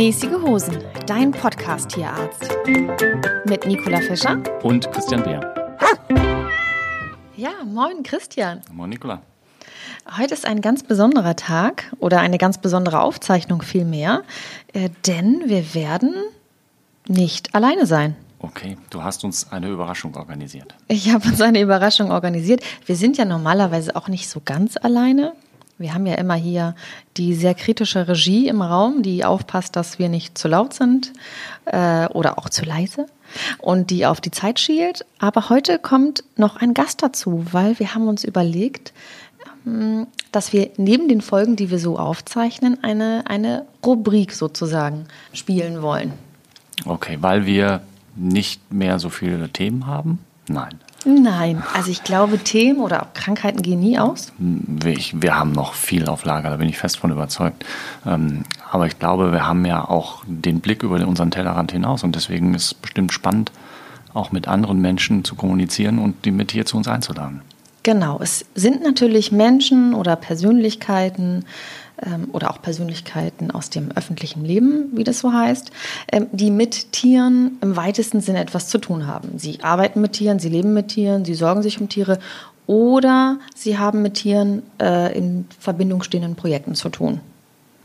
Mäßige Hosen, dein Podcast-Tierarzt. Mit Nicola Fischer und Christian Beer. Ja, moin Christian. Moin Nicola. Heute ist ein ganz besonderer Tag oder eine ganz besondere Aufzeichnung vielmehr, äh, denn wir werden nicht alleine sein. Okay, du hast uns eine Überraschung organisiert. Ich habe uns eine Überraschung organisiert. Wir sind ja normalerweise auch nicht so ganz alleine. Wir haben ja immer hier die sehr kritische Regie im Raum, die aufpasst, dass wir nicht zu laut sind äh, oder auch zu leise und die auf die Zeit schielt. Aber heute kommt noch ein Gast dazu, weil wir haben uns überlegt, ähm, dass wir neben den Folgen, die wir so aufzeichnen, eine, eine Rubrik sozusagen spielen wollen. Okay, weil wir nicht mehr so viele Themen haben? Nein. Nein, also ich glaube, Themen oder auch Krankheiten gehen nie aus. Wir, wir haben noch viel auf Lager, da bin ich fest von überzeugt. Ähm, aber ich glaube, wir haben ja auch den Blick über unseren Tellerrand hinaus und deswegen ist es bestimmt spannend, auch mit anderen Menschen zu kommunizieren und die mit hier zu uns einzuladen. Genau, es sind natürlich Menschen oder Persönlichkeiten, oder auch Persönlichkeiten aus dem öffentlichen Leben, wie das so heißt, ähm, die mit Tieren im weitesten Sinne etwas zu tun haben. Sie arbeiten mit Tieren, sie leben mit Tieren, sie sorgen sich um Tiere oder sie haben mit Tieren äh, in Verbindung stehenden Projekten zu tun.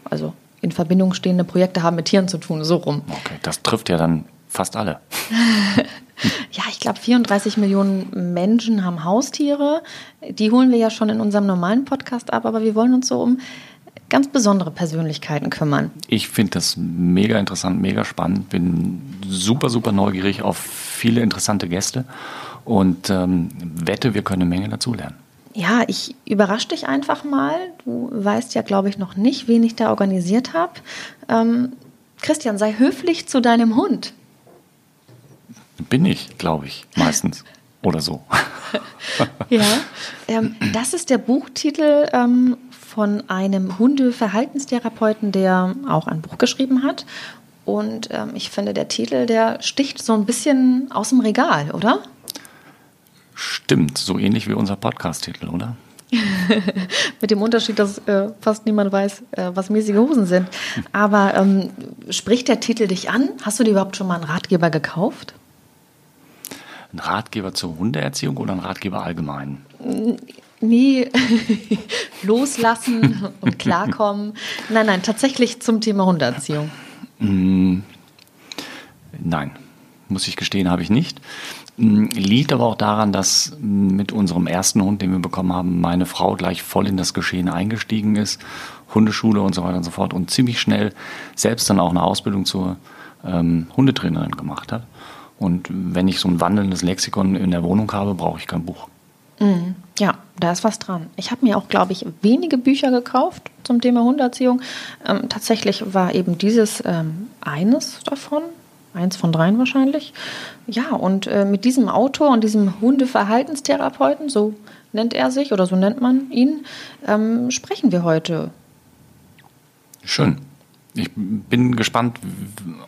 Also in Verbindung stehende Projekte haben mit Tieren zu tun, so rum. Okay, das trifft ja dann fast alle. ja, ich glaube, 34 Millionen Menschen haben Haustiere. Die holen wir ja schon in unserem normalen Podcast ab, aber wir wollen uns so um ganz besondere Persönlichkeiten kümmern. Ich finde das mega interessant, mega spannend. Bin super, super neugierig auf viele interessante Gäste und ähm, wette, wir können eine Menge dazulernen. Ja, ich überrasche dich einfach mal. Du weißt ja, glaube ich, noch nicht, wen ich da organisiert habe. Ähm, Christian, sei höflich zu deinem Hund. Bin ich, glaube ich, meistens. Oder so. ja, ähm, das ist der Buchtitel ähm, von einem Hundeverhaltenstherapeuten, der auch ein Buch geschrieben hat. Und ähm, ich finde, der Titel, der sticht so ein bisschen aus dem Regal, oder? Stimmt, so ähnlich wie unser Podcast-Titel, oder? Mit dem Unterschied, dass äh, fast niemand weiß, äh, was mäßige Hosen sind. Aber ähm, spricht der Titel dich an? Hast du dir überhaupt schon mal einen Ratgeber gekauft? Ein Ratgeber zur Hundeerziehung oder ein Ratgeber allgemein? Nie loslassen und klarkommen. Nein, nein, tatsächlich zum Thema Hunderziehung. Mm, nein, muss ich gestehen, habe ich nicht. Mm, liegt aber auch daran, dass mit unserem ersten Hund, den wir bekommen haben, meine Frau gleich voll in das Geschehen eingestiegen ist, Hundeschule und so weiter und so fort und ziemlich schnell selbst dann auch eine Ausbildung zur ähm, Hundetrainerin gemacht hat. Und wenn ich so ein wandelndes Lexikon in der Wohnung habe, brauche ich kein Buch. Mhm. Ja, da ist was dran. Ich habe mir auch, glaube ich, wenige Bücher gekauft zum Thema Hunderziehung. Ähm, tatsächlich war eben dieses ähm, eines davon, eins von dreien wahrscheinlich. Ja, und äh, mit diesem Autor und diesem Hundeverhaltenstherapeuten, so nennt er sich oder so nennt man ihn, ähm, sprechen wir heute. Schön. Ich bin gespannt,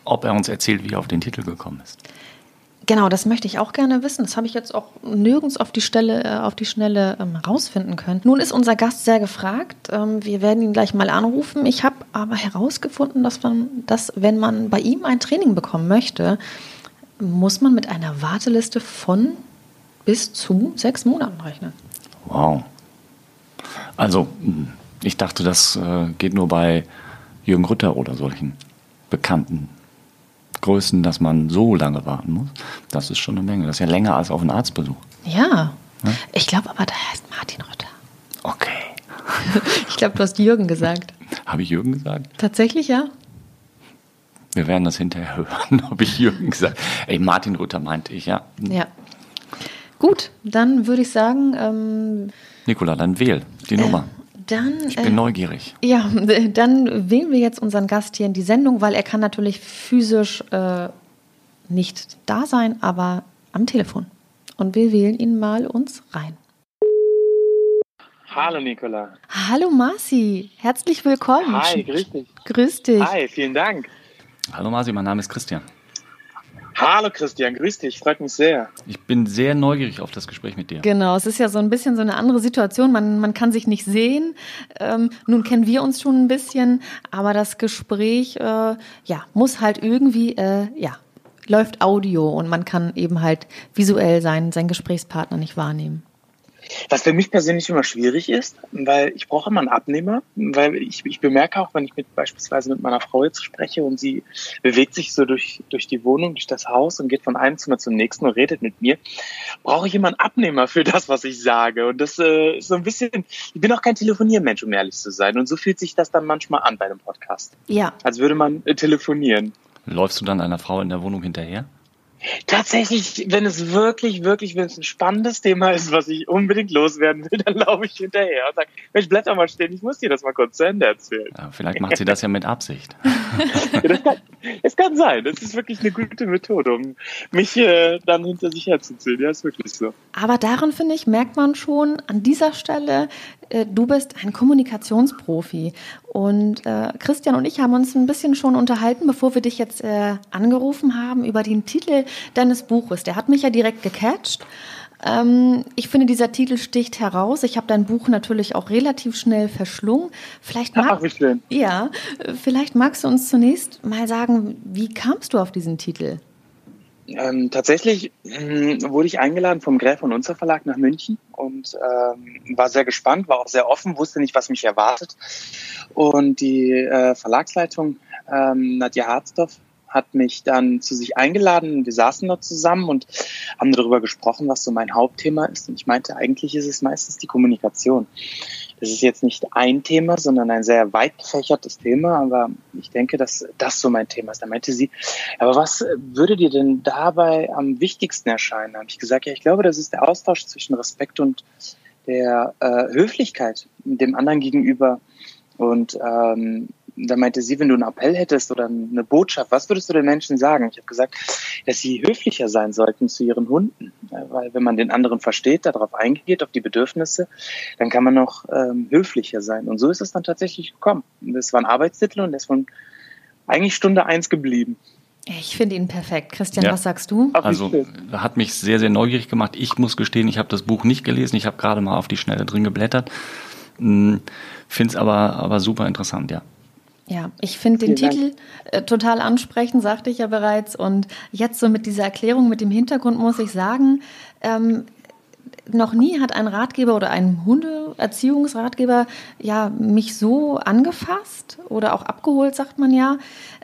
ob er uns erzählt, wie er auf den Titel gekommen ist. Genau, das möchte ich auch gerne wissen. Das habe ich jetzt auch nirgends auf die Stelle, äh, auf die Schnelle ähm, rausfinden können. Nun ist unser Gast sehr gefragt. Ähm, wir werden ihn gleich mal anrufen. Ich habe aber herausgefunden, dass man, dass wenn man bei ihm ein Training bekommen möchte, muss man mit einer Warteliste von bis zu sechs Monaten rechnen. Wow. Also, ich dachte, das äh, geht nur bei Jürgen Rütter oder solchen bekannten Größen, dass man so lange warten muss, das ist schon eine Menge. Das ist ja länger als auf einen Arztbesuch. Ja. ja? Ich glaube aber, der heißt Martin Rütter. Okay. ich glaube, du hast Jürgen gesagt. Habe ich Jürgen gesagt? Tatsächlich, ja. Wir werden das hinterher hören, ob ich Jürgen gesagt habe. Ey, Martin Rütter meinte ich, ja. Ja. Gut, dann würde ich sagen. Ähm, Nikola, dann wähl die äh, Nummer. Dann, ich bin äh, neugierig. Ja, dann wählen wir jetzt unseren Gast hier in die Sendung, weil er kann natürlich physisch äh, nicht da sein, aber am Telefon. Und wir wählen ihn mal uns rein. Hallo Nicola. Hallo Marci, herzlich willkommen. Hi, grüß dich. Grüß dich. Hi, vielen Dank. Hallo Marci, mein Name ist Christian. Hallo Christian, grüß dich, freut mich sehr. Ich bin sehr neugierig auf das Gespräch mit dir. Genau, es ist ja so ein bisschen so eine andere Situation. Man, man kann sich nicht sehen. Ähm, nun kennen wir uns schon ein bisschen, aber das Gespräch äh, ja, muss halt irgendwie, äh, ja, läuft Audio und man kann eben halt visuell sein, seinen Gesprächspartner nicht wahrnehmen. Was für mich persönlich immer schwierig ist, weil ich brauche immer einen Abnehmer, weil ich, ich bemerke auch, wenn ich mit beispielsweise mit meiner Frau jetzt spreche und sie bewegt sich so durch, durch die Wohnung, durch das Haus und geht von einem Zimmer zum nächsten und redet mit mir, brauche ich immer einen Abnehmer für das, was ich sage. Und das äh, ist so ein bisschen, ich bin auch kein Telefoniermensch, um ehrlich zu sein. Und so fühlt sich das dann manchmal an bei einem Podcast. Ja. Als würde man äh, telefonieren. Läufst du dann einer Frau in der Wohnung hinterher? Tatsächlich, wenn es wirklich, wirklich, wenn es ein spannendes Thema ist, was ich unbedingt loswerden will, dann laufe ich hinterher und sage, bleib doch mal stehen, ich muss dir das mal kurz zu Ende erzählen. Ja, vielleicht macht sie das ja mit Absicht. ja, das, kann, das kann sein. Das ist wirklich eine gute Methode, um mich äh, dann hinter sich herzuziehen. Ja, ist wirklich so. Aber daran, finde ich, merkt man schon an dieser Stelle, äh, du bist ein Kommunikationsprofi. Und äh, Christian und ich haben uns ein bisschen schon unterhalten, bevor wir dich jetzt äh, angerufen haben, über den Titel deines Buches. Der hat mich ja direkt gecatcht. Ähm, ich finde, dieser Titel sticht heraus. Ich habe dein Buch natürlich auch relativ schnell verschlungen. Vielleicht mag, Ach, wie schön. Ja, vielleicht magst du uns zunächst mal sagen, wie kamst du auf diesen Titel? Ähm, tatsächlich ähm, wurde ich eingeladen vom Gräf und Unser Verlag nach München und ähm, war sehr gespannt, war auch sehr offen, wusste nicht, was mich erwartet. Und die äh, Verlagsleitung ähm, Nadja Harzdorf hat mich dann zu sich eingeladen. Wir saßen dort zusammen und haben darüber gesprochen, was so mein Hauptthema ist. Und ich meinte, eigentlich ist es meistens die Kommunikation. Das ist jetzt nicht ein Thema, sondern ein sehr weit gefächertes Thema, aber ich denke, dass das so mein Thema ist. Da meinte sie, aber was würde dir denn dabei am wichtigsten erscheinen? Da habe ich gesagt, ja, ich glaube, das ist der Austausch zwischen Respekt und der äh, Höflichkeit dem anderen gegenüber. Und ähm, da meinte sie, wenn du einen Appell hättest oder eine Botschaft, was würdest du den Menschen sagen? Ich habe gesagt, dass sie höflicher sein sollten zu ihren Hunden, weil wenn man den anderen versteht, darauf eingeht, auf die Bedürfnisse, dann kann man noch ähm, höflicher sein. Und so ist es dann tatsächlich gekommen. Das war ein Arbeitstitel und ist von eigentlich Stunde eins geblieben. Ich finde ihn perfekt. Christian, ja. was sagst du? Also hat mich sehr, sehr neugierig gemacht. Ich muss gestehen, ich habe das Buch nicht gelesen. Ich habe gerade mal auf die Schnelle drin geblättert. Hm, finde es aber, aber super interessant, ja. Ja, ich finde den Titel äh, total ansprechend, sagte ich ja bereits. Und jetzt so mit dieser Erklärung, mit dem Hintergrund muss ich sagen, ähm, noch nie hat ein Ratgeber oder ein Hundeerziehungsratgeber ja mich so angefasst oder auch abgeholt, sagt man ja,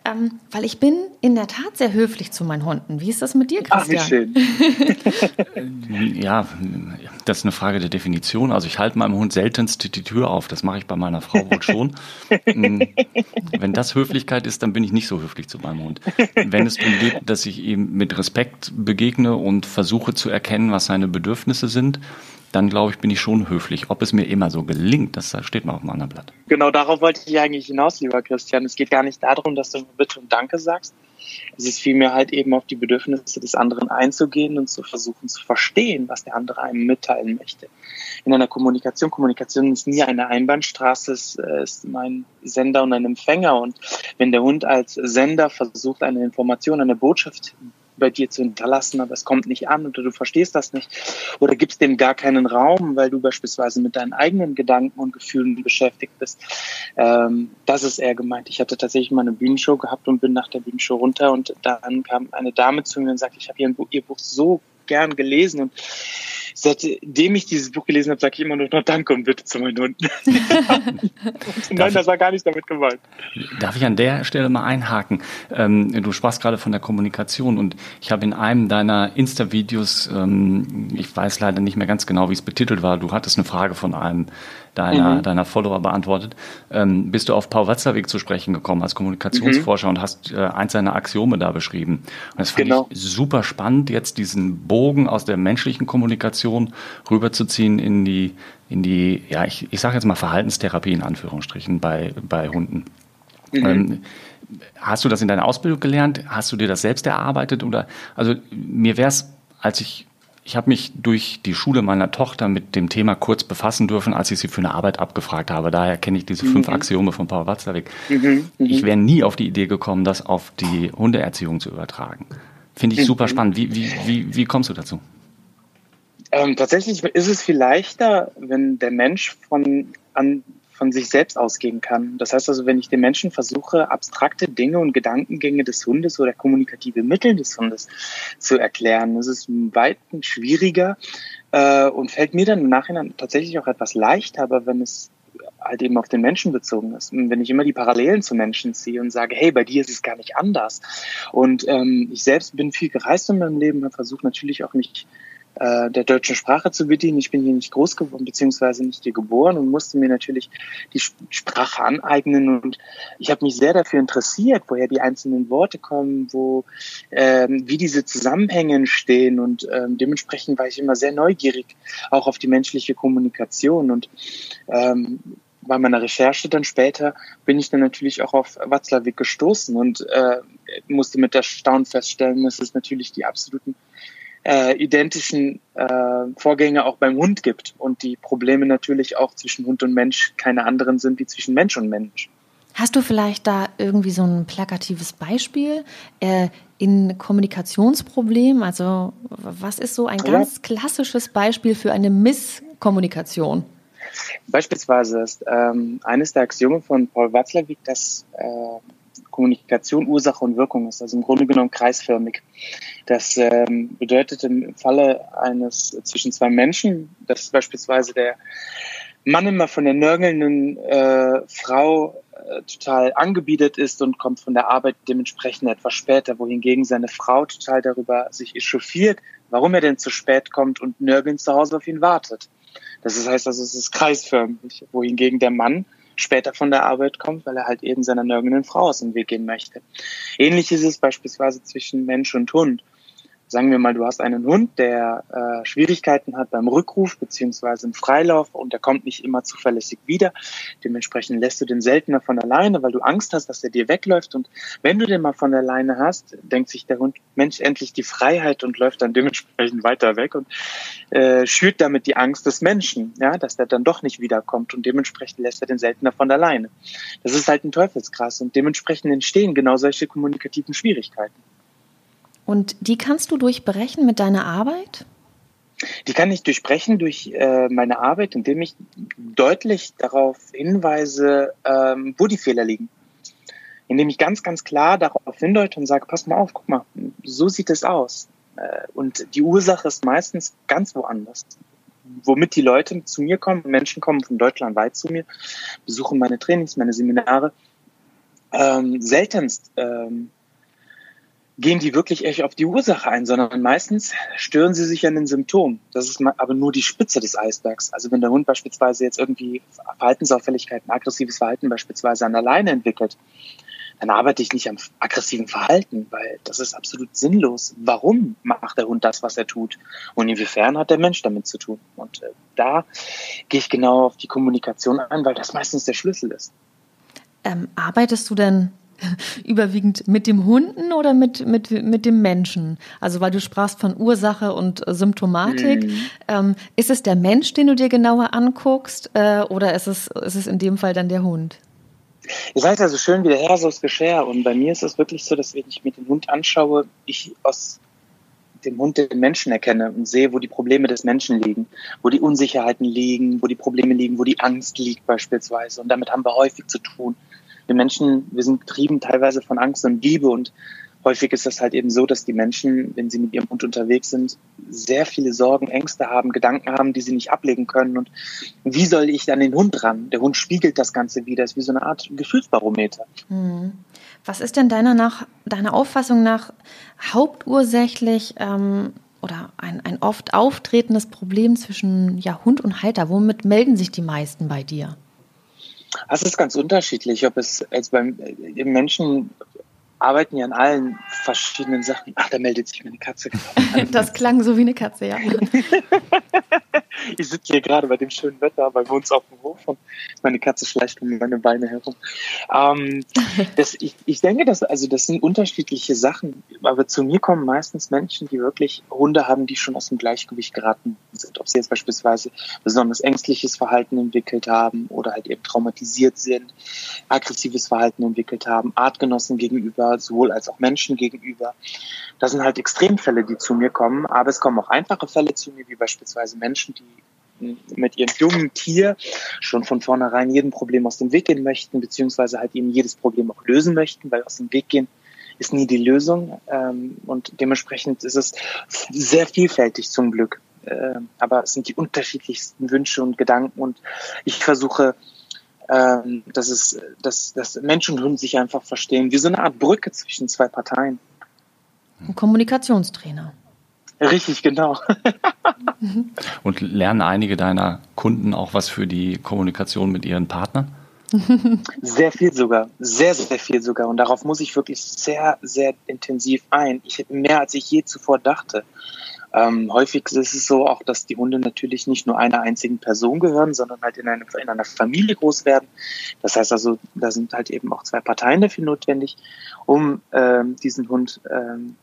ähm, weil ich bin in der Tat sehr höflich zu meinen Hunden. Wie ist das mit dir, Christian? Ach, wie schön. ja, das ist eine Frage der Definition. Also ich halte meinem Hund seltenst die Tür auf. Das mache ich bei meiner Frau wohl schon. Mm, wenn das Höflichkeit ist, dann bin ich nicht so höflich zu meinem Hund. Wenn es darum geht, dass ich ihm mit Respekt begegne und versuche zu erkennen, was seine Bedürfnisse sind, dann glaube ich, bin ich schon höflich. Ob es mir immer so gelingt, das steht mal auf dem anderen Blatt. Genau darauf wollte ich eigentlich hinaus, lieber Christian. Es geht gar nicht darum, dass du Bitte und Danke sagst. Es ist vielmehr halt eben auf die Bedürfnisse des anderen einzugehen und zu versuchen zu verstehen, was der andere einem mitteilen möchte. In einer Kommunikation, Kommunikation ist nie eine Einbahnstraße, es ist ein Sender und ein Empfänger. Und wenn der Hund als Sender versucht, eine Information, eine Botschaft bei dir zu hinterlassen, aber es kommt nicht an oder du verstehst das nicht oder gibst dem gar keinen Raum, weil du beispielsweise mit deinen eigenen Gedanken und Gefühlen beschäftigt bist. Ähm, das ist eher gemeint. Ich hatte tatsächlich mal eine Bühnenshow gehabt und bin nach der Bühnenshow runter und dann kam eine Dame zu mir und sagte, ich habe ihr, ihr Buch so gern gelesen und seitdem ich dieses Buch gelesen habe, sage ich immer nur noch Danke und Bitte zu meinen Hunden. Nein, das war gar nicht damit gemeint. Darf ich an der Stelle mal einhaken? Ähm, du sprachst gerade von der Kommunikation und ich habe in einem deiner Insta-Videos, ähm, ich weiß leider nicht mehr ganz genau, wie es betitelt war, du hattest eine Frage von einem deiner, mhm. deiner Follower beantwortet, ähm, bist du auf Paul Watzlawick zu sprechen gekommen als Kommunikationsforscher mhm. und hast äh, eins seiner Axiome da beschrieben. Und das fand genau. ich super spannend, jetzt diesen Bogen aus der menschlichen Kommunikation rüberzuziehen in die, in die, ja, ich, ich sage jetzt mal Verhaltenstherapie in Anführungsstrichen bei, bei Hunden. Mhm. Ähm, hast du das in deiner Ausbildung gelernt? Hast du dir das selbst erarbeitet? Oder also mir wäre es, als ich ich habe mich durch die Schule meiner Tochter mit dem Thema kurz befassen dürfen, als ich sie für eine Arbeit abgefragt habe. Daher kenne ich diese mhm. fünf Axiome von Paul Watzlawick. Mhm. Mhm. Ich wäre nie auf die Idee gekommen, das auf die Hundeerziehung zu übertragen. Finde ich mhm. super spannend. Wie, wie, wie, wie kommst du dazu? Ähm, tatsächlich ist es viel leichter, wenn der Mensch von, an, von sich selbst ausgehen kann. Das heißt also, wenn ich den Menschen versuche, abstrakte Dinge und Gedankengänge des Hundes oder kommunikative Mittel des Hundes zu erklären, das ist weit schwieriger äh, und fällt mir dann im Nachhinein tatsächlich auch etwas leichter, aber wenn es halt eben auf den Menschen bezogen ist. Und wenn ich immer die Parallelen zu Menschen ziehe und sage, hey, bei dir ist es gar nicht anders. Und ähm, ich selbst bin viel gereist in meinem Leben und versuche natürlich auch mich äh, der deutschen Sprache zu bedienen. Ich bin hier nicht groß geworden, beziehungsweise nicht hier geboren und musste mir natürlich die Sprache aneignen. Und ich habe mich sehr dafür interessiert, woher die einzelnen Worte kommen, wo ähm, wie diese Zusammenhänge entstehen. Und ähm, dementsprechend war ich immer sehr neugierig, auch auf die menschliche Kommunikation. Und ähm, bei meiner Recherche dann später bin ich dann natürlich auch auf Watzlawick gestoßen und äh, musste mit Erstaunen feststellen, dass es natürlich die absoluten äh, identischen äh, Vorgänge auch beim Hund gibt und die Probleme natürlich auch zwischen Hund und Mensch keine anderen sind wie zwischen Mensch und Mensch. Hast du vielleicht da irgendwie so ein plakatives Beispiel äh, in Kommunikationsproblemen? Also was ist so ein ja. ganz klassisches Beispiel für eine Misskommunikation? Beispielsweise ist ähm, eines der Axiome von Paul Watzlawick, dass äh, Kommunikation Ursache und Wirkung ist, also im Grunde genommen kreisförmig. Das ähm, bedeutet im Falle eines zwischen zwei Menschen, dass beispielsweise der Mann immer von der nörgelnden äh, Frau äh, total angebietet ist und kommt von der Arbeit dementsprechend etwas später, wohingegen seine Frau total darüber sich echauffiert, warum er denn zu spät kommt und nörgelnd zu Hause auf ihn wartet. Das heißt also, es ist kreisförmig, wohingegen der Mann später von der Arbeit kommt, weil er halt eben seiner nörgelnden Frau aus dem Weg gehen möchte. Ähnlich ist es beispielsweise zwischen Mensch und Hund sagen wir mal, du hast einen Hund, der äh, Schwierigkeiten hat beim Rückruf beziehungsweise im Freilauf und der kommt nicht immer zuverlässig wieder. Dementsprechend lässt du den seltener von alleine, weil du Angst hast, dass er dir wegläuft. Und wenn du den mal von alleine hast, denkt sich der Hund, Mensch, endlich die Freiheit und läuft dann dementsprechend weiter weg und äh, schürt damit die Angst des Menschen, ja, dass der dann doch nicht wiederkommt und dementsprechend lässt er den seltener von alleine. Das ist halt ein Teufelskreis und dementsprechend entstehen genau solche kommunikativen Schwierigkeiten. Und die kannst du durchbrechen mit deiner Arbeit? Die kann ich durchbrechen durch äh, meine Arbeit, indem ich deutlich darauf hinweise, ähm, wo die Fehler liegen. Indem ich ganz, ganz klar darauf hindeute und sage, pass mal auf, guck mal, so sieht es aus. Äh, und die Ursache ist meistens ganz woanders. Womit die Leute zu mir kommen, Menschen kommen von Deutschland weit zu mir, besuchen meine Trainings, meine Seminare, ähm, seltenst ähm, gehen die wirklich echt auf die Ursache ein, sondern meistens stören sie sich an den Symptomen. Das ist aber nur die Spitze des Eisbergs. Also wenn der Hund beispielsweise jetzt irgendwie Verhaltensauffälligkeiten, aggressives Verhalten beispielsweise an der Leine entwickelt, dann arbeite ich nicht am aggressiven Verhalten, weil das ist absolut sinnlos. Warum macht der Hund das, was er tut? Und inwiefern hat der Mensch damit zu tun? Und äh, da gehe ich genau auf die Kommunikation ein, weil das meistens der Schlüssel ist. Ähm, arbeitest du denn überwiegend mit dem Hunden oder mit, mit, mit dem Menschen? Also weil du sprachst von Ursache und Symptomatik. Mhm. Ähm, ist es der Mensch, den du dir genauer anguckst äh, oder ist es, ist es in dem Fall dann der Hund? Ihr seid also schön wie der Herr so Geschirr und bei mir ist es wirklich so, dass wenn ich mir den Hund anschaue, ich aus dem Hund den Menschen erkenne und sehe, wo die Probleme des Menschen liegen, wo die Unsicherheiten liegen, wo die Probleme liegen, wo die Angst liegt beispielsweise. Und damit haben wir häufig zu tun wir Menschen, wir sind getrieben teilweise von Angst und Liebe und häufig ist das halt eben so, dass die Menschen, wenn sie mit ihrem Hund unterwegs sind, sehr viele Sorgen, Ängste haben, Gedanken haben, die sie nicht ablegen können. Und wie soll ich an den Hund ran? Der Hund spiegelt das Ganze wieder, ist wie so eine Art Gefühlsbarometer. Hm. Was ist denn deiner, nach, deiner Auffassung nach hauptursächlich ähm, oder ein, ein oft auftretendes Problem zwischen ja, Hund und Halter? Womit melden sich die meisten bei dir? Das ist ganz unterschiedlich, ob es als beim äh, Menschen arbeiten ja an allen verschiedenen Sachen. Ach, da meldet sich meine Katze. das klang so wie eine Katze, ja. ich sitze hier gerade bei dem schönen Wetter bei uns auf dem Hof und meine Katze schleicht um meine Beine herum. Ähm, das, ich, ich denke, dass, also das sind unterschiedliche Sachen, aber zu mir kommen meistens Menschen, die wirklich Hunde haben, die schon aus dem Gleichgewicht geraten sind. Ob sie jetzt beispielsweise besonders ängstliches Verhalten entwickelt haben oder halt eben traumatisiert sind, aggressives Verhalten entwickelt haben, Artgenossen gegenüber sowohl als auch Menschen gegenüber. Das sind halt Extremfälle, die zu mir kommen, aber es kommen auch einfache Fälle zu mir, wie beispielsweise Menschen, die mit ihrem jungen Tier schon von vornherein jedem Problem aus dem Weg gehen möchten, beziehungsweise halt eben jedes Problem auch lösen möchten, weil aus dem Weg gehen ist nie die Lösung. Ähm, und dementsprechend ist es sehr vielfältig zum Glück. Äh, aber es sind die unterschiedlichsten Wünsche und Gedanken und ich versuche, ähm, dass es, dass, dass Mensch und Hund sich einfach verstehen, wie so eine Art Brücke zwischen zwei Parteien. Ein Kommunikationstrainer. Richtig, genau. und lernen einige deiner Kunden auch was für die Kommunikation mit ihren Partnern? Sehr viel sogar, sehr, sehr viel sogar. Und darauf muss ich wirklich sehr, sehr intensiv ein. Ich mehr als ich je zuvor dachte. Ähm, häufig ist es so auch, dass die Hunde natürlich nicht nur einer einzigen Person gehören, sondern halt in, eine, in einer Familie groß werden. Das heißt also, da sind halt eben auch zwei Parteien dafür notwendig, um ähm, diesen Hund ähm,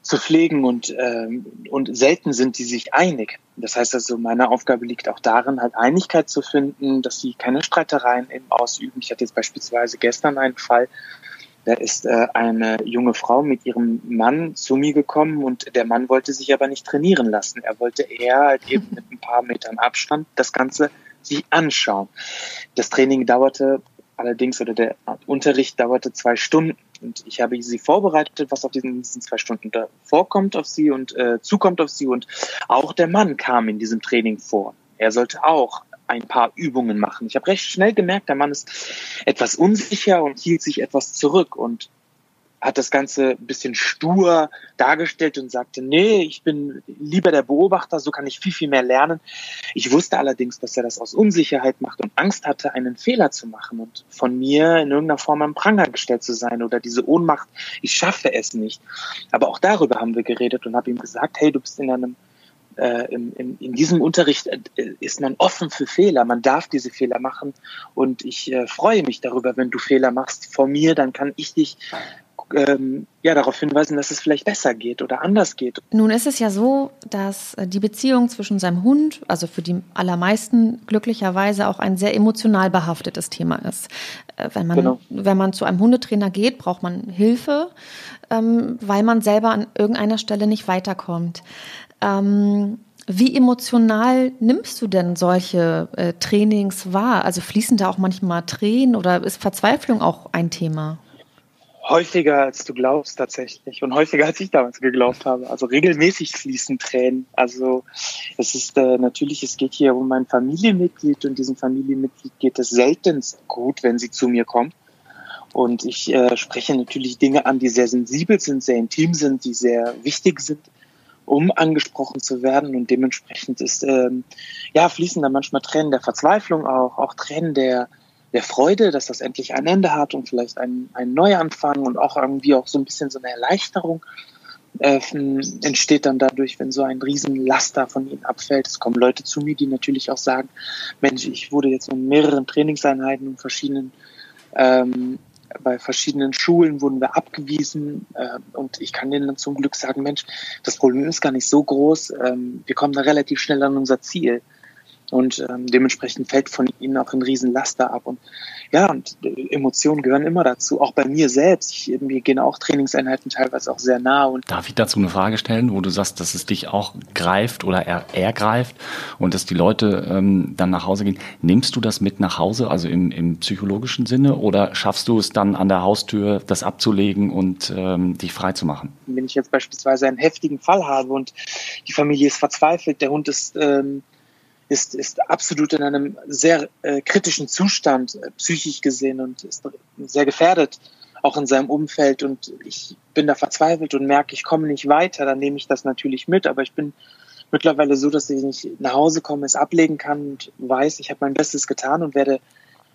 zu pflegen und, ähm, und selten sind die sich einig. Das heißt also, meine Aufgabe liegt auch darin, halt Einigkeit zu finden, dass sie keine Streitereien eben ausüben. Ich hatte jetzt beispielsweise gestern einen Fall, da ist äh, eine junge Frau mit ihrem Mann zu mir gekommen und der Mann wollte sich aber nicht trainieren lassen. Er wollte eher halt eben mit ein paar Metern Abstand das Ganze sich anschauen. Das Training dauerte allerdings oder der Unterricht dauerte zwei Stunden und ich habe sie vorbereitet, was auf diesen, diesen zwei Stunden da vorkommt auf sie und äh, zukommt auf sie und auch der Mann kam in diesem Training vor. Er sollte auch ein paar Übungen machen. Ich habe recht schnell gemerkt, der Mann ist etwas unsicher und hielt sich etwas zurück und hat das Ganze ein bisschen stur dargestellt und sagte, nee, ich bin lieber der Beobachter, so kann ich viel, viel mehr lernen. Ich wusste allerdings, dass er das aus Unsicherheit macht und Angst hatte, einen Fehler zu machen und von mir in irgendeiner Form am Pranger gestellt zu sein oder diese Ohnmacht, ich schaffe es nicht. Aber auch darüber haben wir geredet und habe ihm gesagt, hey, du bist in einem äh, in, in, in diesem Unterricht äh, ist man offen für Fehler. Man darf diese Fehler machen. Und ich äh, freue mich darüber, wenn du Fehler machst vor mir, dann kann ich dich ähm, ja, darauf hinweisen, dass es vielleicht besser geht oder anders geht. Nun ist es ja so, dass äh, die Beziehung zwischen seinem Hund, also für die allermeisten glücklicherweise auch ein sehr emotional behaftetes Thema ist. Äh, wenn man, genau. wenn man zu einem Hundetrainer geht, braucht man Hilfe, ähm, weil man selber an irgendeiner Stelle nicht weiterkommt. Ähm, wie emotional nimmst du denn solche äh, Trainings wahr? Also fließen da auch manchmal Tränen oder ist Verzweiflung auch ein Thema? Häufiger als du glaubst tatsächlich und häufiger als ich damals geglaubt habe. Also regelmäßig fließen Tränen. Also es ist äh, natürlich, es geht hier um ein Familienmitglied und diesem Familienmitglied geht es selten gut, wenn sie zu mir kommt. Und ich äh, spreche natürlich Dinge an, die sehr sensibel sind, sehr intim sind, die sehr wichtig sind um angesprochen zu werden. Und dementsprechend ist, ähm, ja, fließen da manchmal Tränen der Verzweiflung auch, auch Tränen der, der Freude, dass das endlich ein Ende hat und vielleicht ein, ein Neuanfang und auch irgendwie auch so ein bisschen so eine Erleichterung äh, entsteht dann dadurch, wenn so ein Riesenlaster von ihnen abfällt. Es kommen Leute zu mir, die natürlich auch sagen, Mensch, ich wurde jetzt in mehreren Trainingseinheiten und verschiedenen ähm, bei verschiedenen Schulen wurden wir abgewiesen äh, und ich kann denen dann zum Glück sagen, Mensch, das Problem ist gar nicht so groß, ähm, wir kommen da relativ schnell an unser Ziel. Und ähm, dementsprechend fällt von ihnen auch ein Riesenlaster ab. Und ja, und äh, Emotionen gehören immer dazu. Auch bei mir selbst. Ich, mir gehen auch Trainingseinheiten teilweise auch sehr nah. Und Darf ich dazu eine Frage stellen, wo du sagst, dass es dich auch greift oder er, ergreift und dass die Leute ähm, dann nach Hause gehen? Nimmst du das mit nach Hause, also im, im psychologischen Sinne, oder schaffst du es dann an der Haustür, das abzulegen und ähm, dich frei zu machen? Wenn ich jetzt beispielsweise einen heftigen Fall habe und die Familie ist verzweifelt, der Hund ist ähm, ist, ist absolut in einem sehr äh, kritischen Zustand, äh, psychisch gesehen und ist sehr gefährdet, auch in seinem Umfeld. Und ich bin da verzweifelt und merke, ich komme nicht weiter, dann nehme ich das natürlich mit. Aber ich bin mittlerweile so, dass ich nicht nach Hause komme, es ablegen kann und weiß, ich habe mein Bestes getan und werde,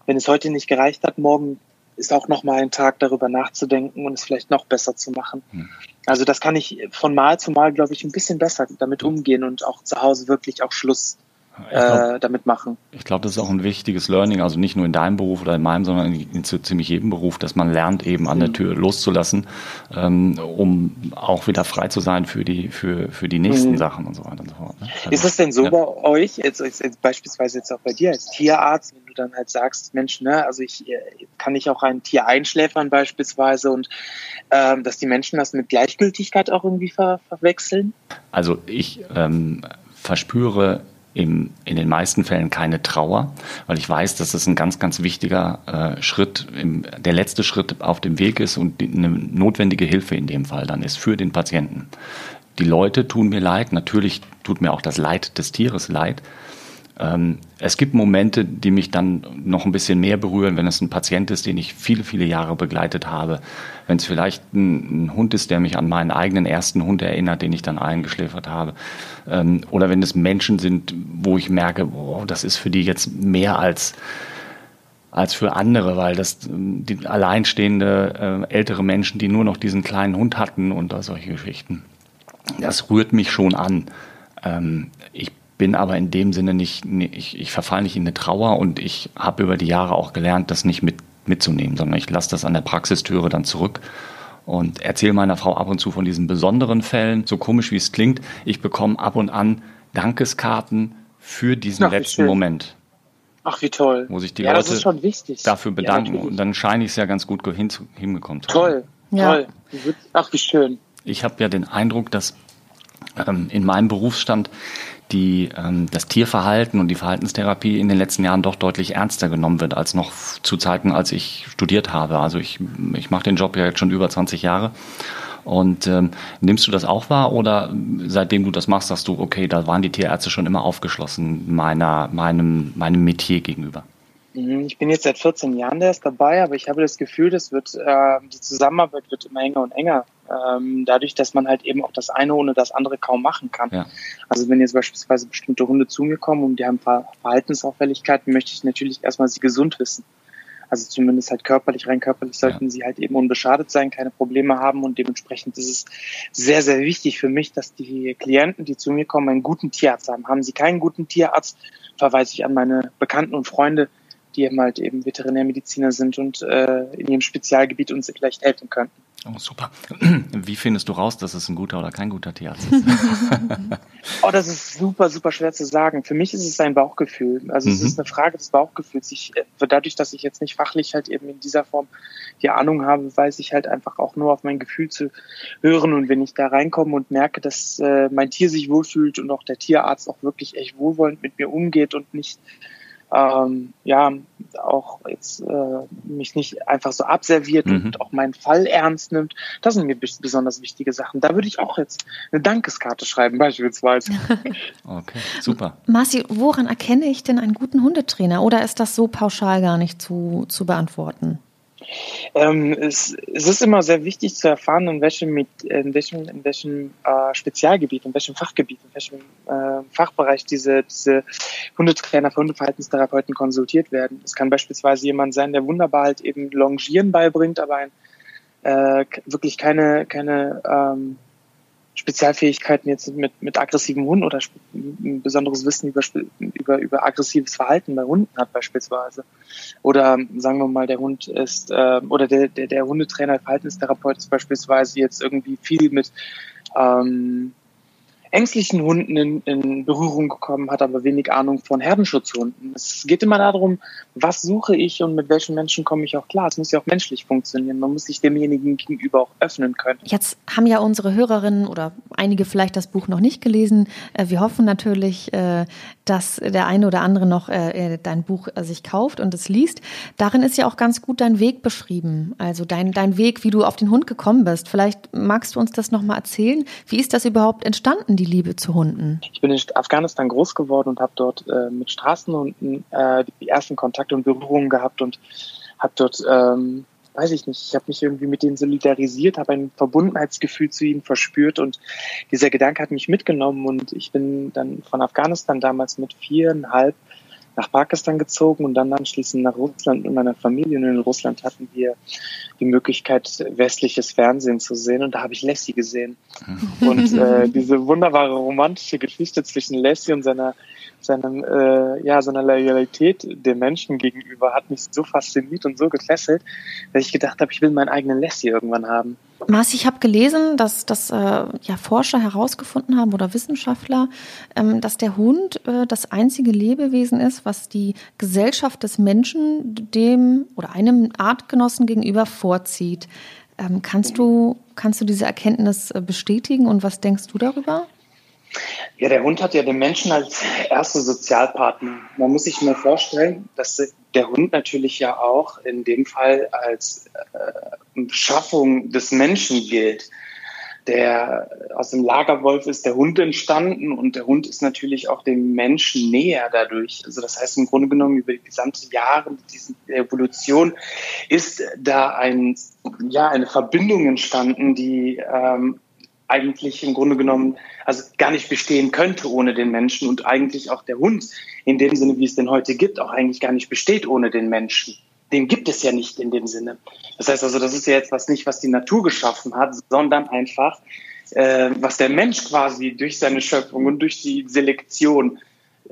wenn es heute nicht gereicht hat, morgen ist auch noch mal ein Tag darüber nachzudenken und es vielleicht noch besser zu machen. Hm. Also das kann ich von Mal zu Mal, glaube ich, ein bisschen besser damit umgehen und auch zu Hause wirklich auch Schluss glaub, äh, damit machen. Ich glaube, das ist auch ein wichtiges Learning, also nicht nur in deinem Beruf oder in meinem, sondern in, in so ziemlich jedem Beruf, dass man lernt, eben an der mhm. Tür loszulassen, ähm, um auch wieder frei zu sein für die, für, für die nächsten mhm. Sachen und so weiter und so fort. Ne? Also, ist es denn so ja. bei euch, jetzt, jetzt, beispielsweise jetzt auch bei dir als Tierarzt, wenn du dann halt sagst, Mensch, ne, also ich äh, kann ich auch ein Tier einschläfern beispielsweise und ähm, dass die Menschen das mit Gleichgültigkeit auch irgendwie ver verwechseln? Also ich ähm, verspüre im, in den meisten Fällen keine Trauer, weil ich weiß, dass es ein ganz, ganz wichtiger äh, Schritt, im, der letzte Schritt auf dem Weg ist und die, eine notwendige Hilfe in dem Fall dann ist für den Patienten. Die Leute tun mir leid, natürlich tut mir auch das Leid des Tieres leid, es gibt Momente, die mich dann noch ein bisschen mehr berühren, wenn es ein Patient ist, den ich viele, viele Jahre begleitet habe. Wenn es vielleicht ein, ein Hund ist, der mich an meinen eigenen ersten Hund erinnert, den ich dann eingeschläfert habe. Ähm, oder wenn es Menschen sind, wo ich merke, boah, das ist für die jetzt mehr als als für andere, weil das die alleinstehende äh, ältere Menschen, die nur noch diesen kleinen Hund hatten und solche Geschichten. Das rührt mich schon an. Ähm, ich bin aber in dem Sinne nicht, ich, ich verfalle nicht in eine Trauer und ich habe über die Jahre auch gelernt, das nicht mit, mitzunehmen, sondern ich lasse das an der Praxistüre dann zurück und erzähle meiner Frau ab und zu von diesen besonderen Fällen. So komisch wie es klingt, ich bekomme ab und an Dankeskarten für diesen Ach, letzten Moment. Ach, wie toll. Wo sich die ja, Leute dafür bedanken. Ja, und dann scheine ich es ja ganz gut hin, hingekommen zu Toll, ja. toll. Ach, wie schön. Ich habe ja den Eindruck, dass ähm, in meinem Berufsstand die, ähm, das Tierverhalten und die Verhaltenstherapie in den letzten Jahren doch deutlich ernster genommen wird als noch zu Zeiten, als ich studiert habe. Also ich, ich mache den Job ja jetzt schon über 20 Jahre. Und ähm, nimmst du das auch wahr oder seitdem du das machst, sagst du, okay, da waren die Tierärzte schon immer aufgeschlossen meiner, meinem, meinem Metier gegenüber? Mhm, ich bin jetzt seit 14 Jahren erst dabei, aber ich habe das Gefühl, das wird, äh, die Zusammenarbeit wird immer enger und enger. Ähm, dadurch, dass man halt eben auch das eine ohne das andere kaum machen kann. Ja. Also wenn jetzt beispielsweise bestimmte Hunde zu mir kommen und die haben Verhaltensauffälligkeiten, möchte ich natürlich erstmal sie gesund wissen. Also zumindest halt körperlich, rein körperlich sollten ja. sie halt eben unbeschadet sein, keine Probleme haben und dementsprechend ist es sehr, sehr wichtig für mich, dass die Klienten, die zu mir kommen, einen guten Tierarzt haben. Haben sie keinen guten Tierarzt, verweise ich an meine Bekannten und Freunde, die eben halt eben Veterinärmediziner sind und äh, in ihrem Spezialgebiet uns vielleicht helfen könnten. Oh, super. Wie findest du raus, dass es ein guter oder kein guter Tierarzt ist? oh, das ist super, super schwer zu sagen. Für mich ist es ein Bauchgefühl. Also mhm. es ist eine Frage des Bauchgefühls. Ich, äh, dadurch, dass ich jetzt nicht fachlich halt eben in dieser Form die Ahnung habe, weiß ich halt einfach auch nur auf mein Gefühl zu hören. Und wenn ich da reinkomme und merke, dass äh, mein Tier sich wohlfühlt und auch der Tierarzt auch wirklich echt wohlwollend mit mir umgeht und nicht ähm, ja auch jetzt äh, mich nicht einfach so abserviert mhm. und auch meinen Fall ernst nimmt. Das sind mir besonders wichtige Sachen. Da würde ich auch jetzt eine Dankeskarte schreiben beispielsweise. okay, super. Marci, woran erkenne ich denn einen guten Hundetrainer? Oder ist das so pauschal gar nicht zu, zu beantworten? Ähm, es, es, ist immer sehr wichtig zu erfahren, in welchem, in welchem, in welchem äh, Spezialgebiet, in welchem Fachgebiet, in welchem äh, Fachbereich diese, diese Hundetrainer für Hundeverhaltenstherapeuten konsultiert werden. Es kann beispielsweise jemand sein, der wunderbar halt eben Longieren beibringt, aber ein, äh, wirklich keine, keine ähm, Spezialfähigkeiten jetzt mit, mit aggressiven Hunden oder ein besonderes Wissen über, über, über aggressives Verhalten bei Hunden hat beispielsweise. Oder sagen wir mal, der Hund ist, äh, oder der, der, der Hundetrainer, Verhaltenstherapeut ist beispielsweise jetzt irgendwie viel mit ähm, ängstlichen Hunden in, in Berührung gekommen, hat aber wenig Ahnung von Herdenschutzhunden. Es geht immer darum, was suche ich und mit welchen Menschen komme ich auch klar. Es muss ja auch menschlich funktionieren. Man muss sich demjenigen gegenüber auch öffnen können. Jetzt haben ja unsere Hörerinnen oder einige vielleicht das Buch noch nicht gelesen. Äh, wir hoffen natürlich, äh, dass der eine oder andere noch äh, dein Buch sich kauft und es liest. Darin ist ja auch ganz gut dein Weg beschrieben. Also dein, dein Weg, wie du auf den Hund gekommen bist. Vielleicht magst du uns das nochmal erzählen. Wie ist das überhaupt entstanden? Die Liebe zu Hunden? Ich bin in Afghanistan groß geworden und habe dort äh, mit Straßenhunden äh, die ersten Kontakte und Berührungen gehabt und habe dort, ähm, weiß ich nicht, ich habe mich irgendwie mit denen solidarisiert, habe ein Verbundenheitsgefühl zu ihnen verspürt und dieser Gedanke hat mich mitgenommen und ich bin dann von Afghanistan damals mit viereinhalb nach Pakistan gezogen und dann anschließend nach Russland mit meiner Familie. Und in Russland hatten wir die Möglichkeit, westliches Fernsehen zu sehen. Und da habe ich Lassie gesehen. Mhm. Und äh, diese wunderbare romantische Geschichte zwischen Lassie und seiner seinem, äh, ja, seiner Loyalität dem Menschen gegenüber hat mich so fasziniert und so gefesselt, dass ich gedacht habe, ich will meinen eigenen Lassie irgendwann haben. Marci, ich habe gelesen, dass, dass äh, ja, Forscher herausgefunden haben oder Wissenschaftler, ähm, dass der Hund äh, das einzige Lebewesen ist, was die Gesellschaft des Menschen dem oder einem Artgenossen gegenüber vorzieht. Ähm, kannst, du, kannst du diese Erkenntnis äh, bestätigen und was denkst du darüber? Ja, der Hund hat ja den Menschen als erste Sozialpartner. Man muss sich mal vorstellen, dass der Hund natürlich ja auch in dem Fall als äh, Schaffung des Menschen gilt. Der aus dem Lagerwolf ist der Hund entstanden und der Hund ist natürlich auch dem Menschen näher dadurch. Also das heißt im Grunde genommen über die gesamte Jahre dieser Evolution ist da ein ja eine Verbindung entstanden, die ähm, eigentlich im Grunde genommen also gar nicht bestehen könnte ohne den Menschen und eigentlich auch der Hund in dem Sinne, wie es den heute gibt, auch eigentlich gar nicht besteht ohne den Menschen. Den gibt es ja nicht in dem Sinne. Das heißt also, das ist ja jetzt was nicht, was die Natur geschaffen hat, sondern einfach, äh, was der Mensch quasi durch seine Schöpfung und durch die Selektion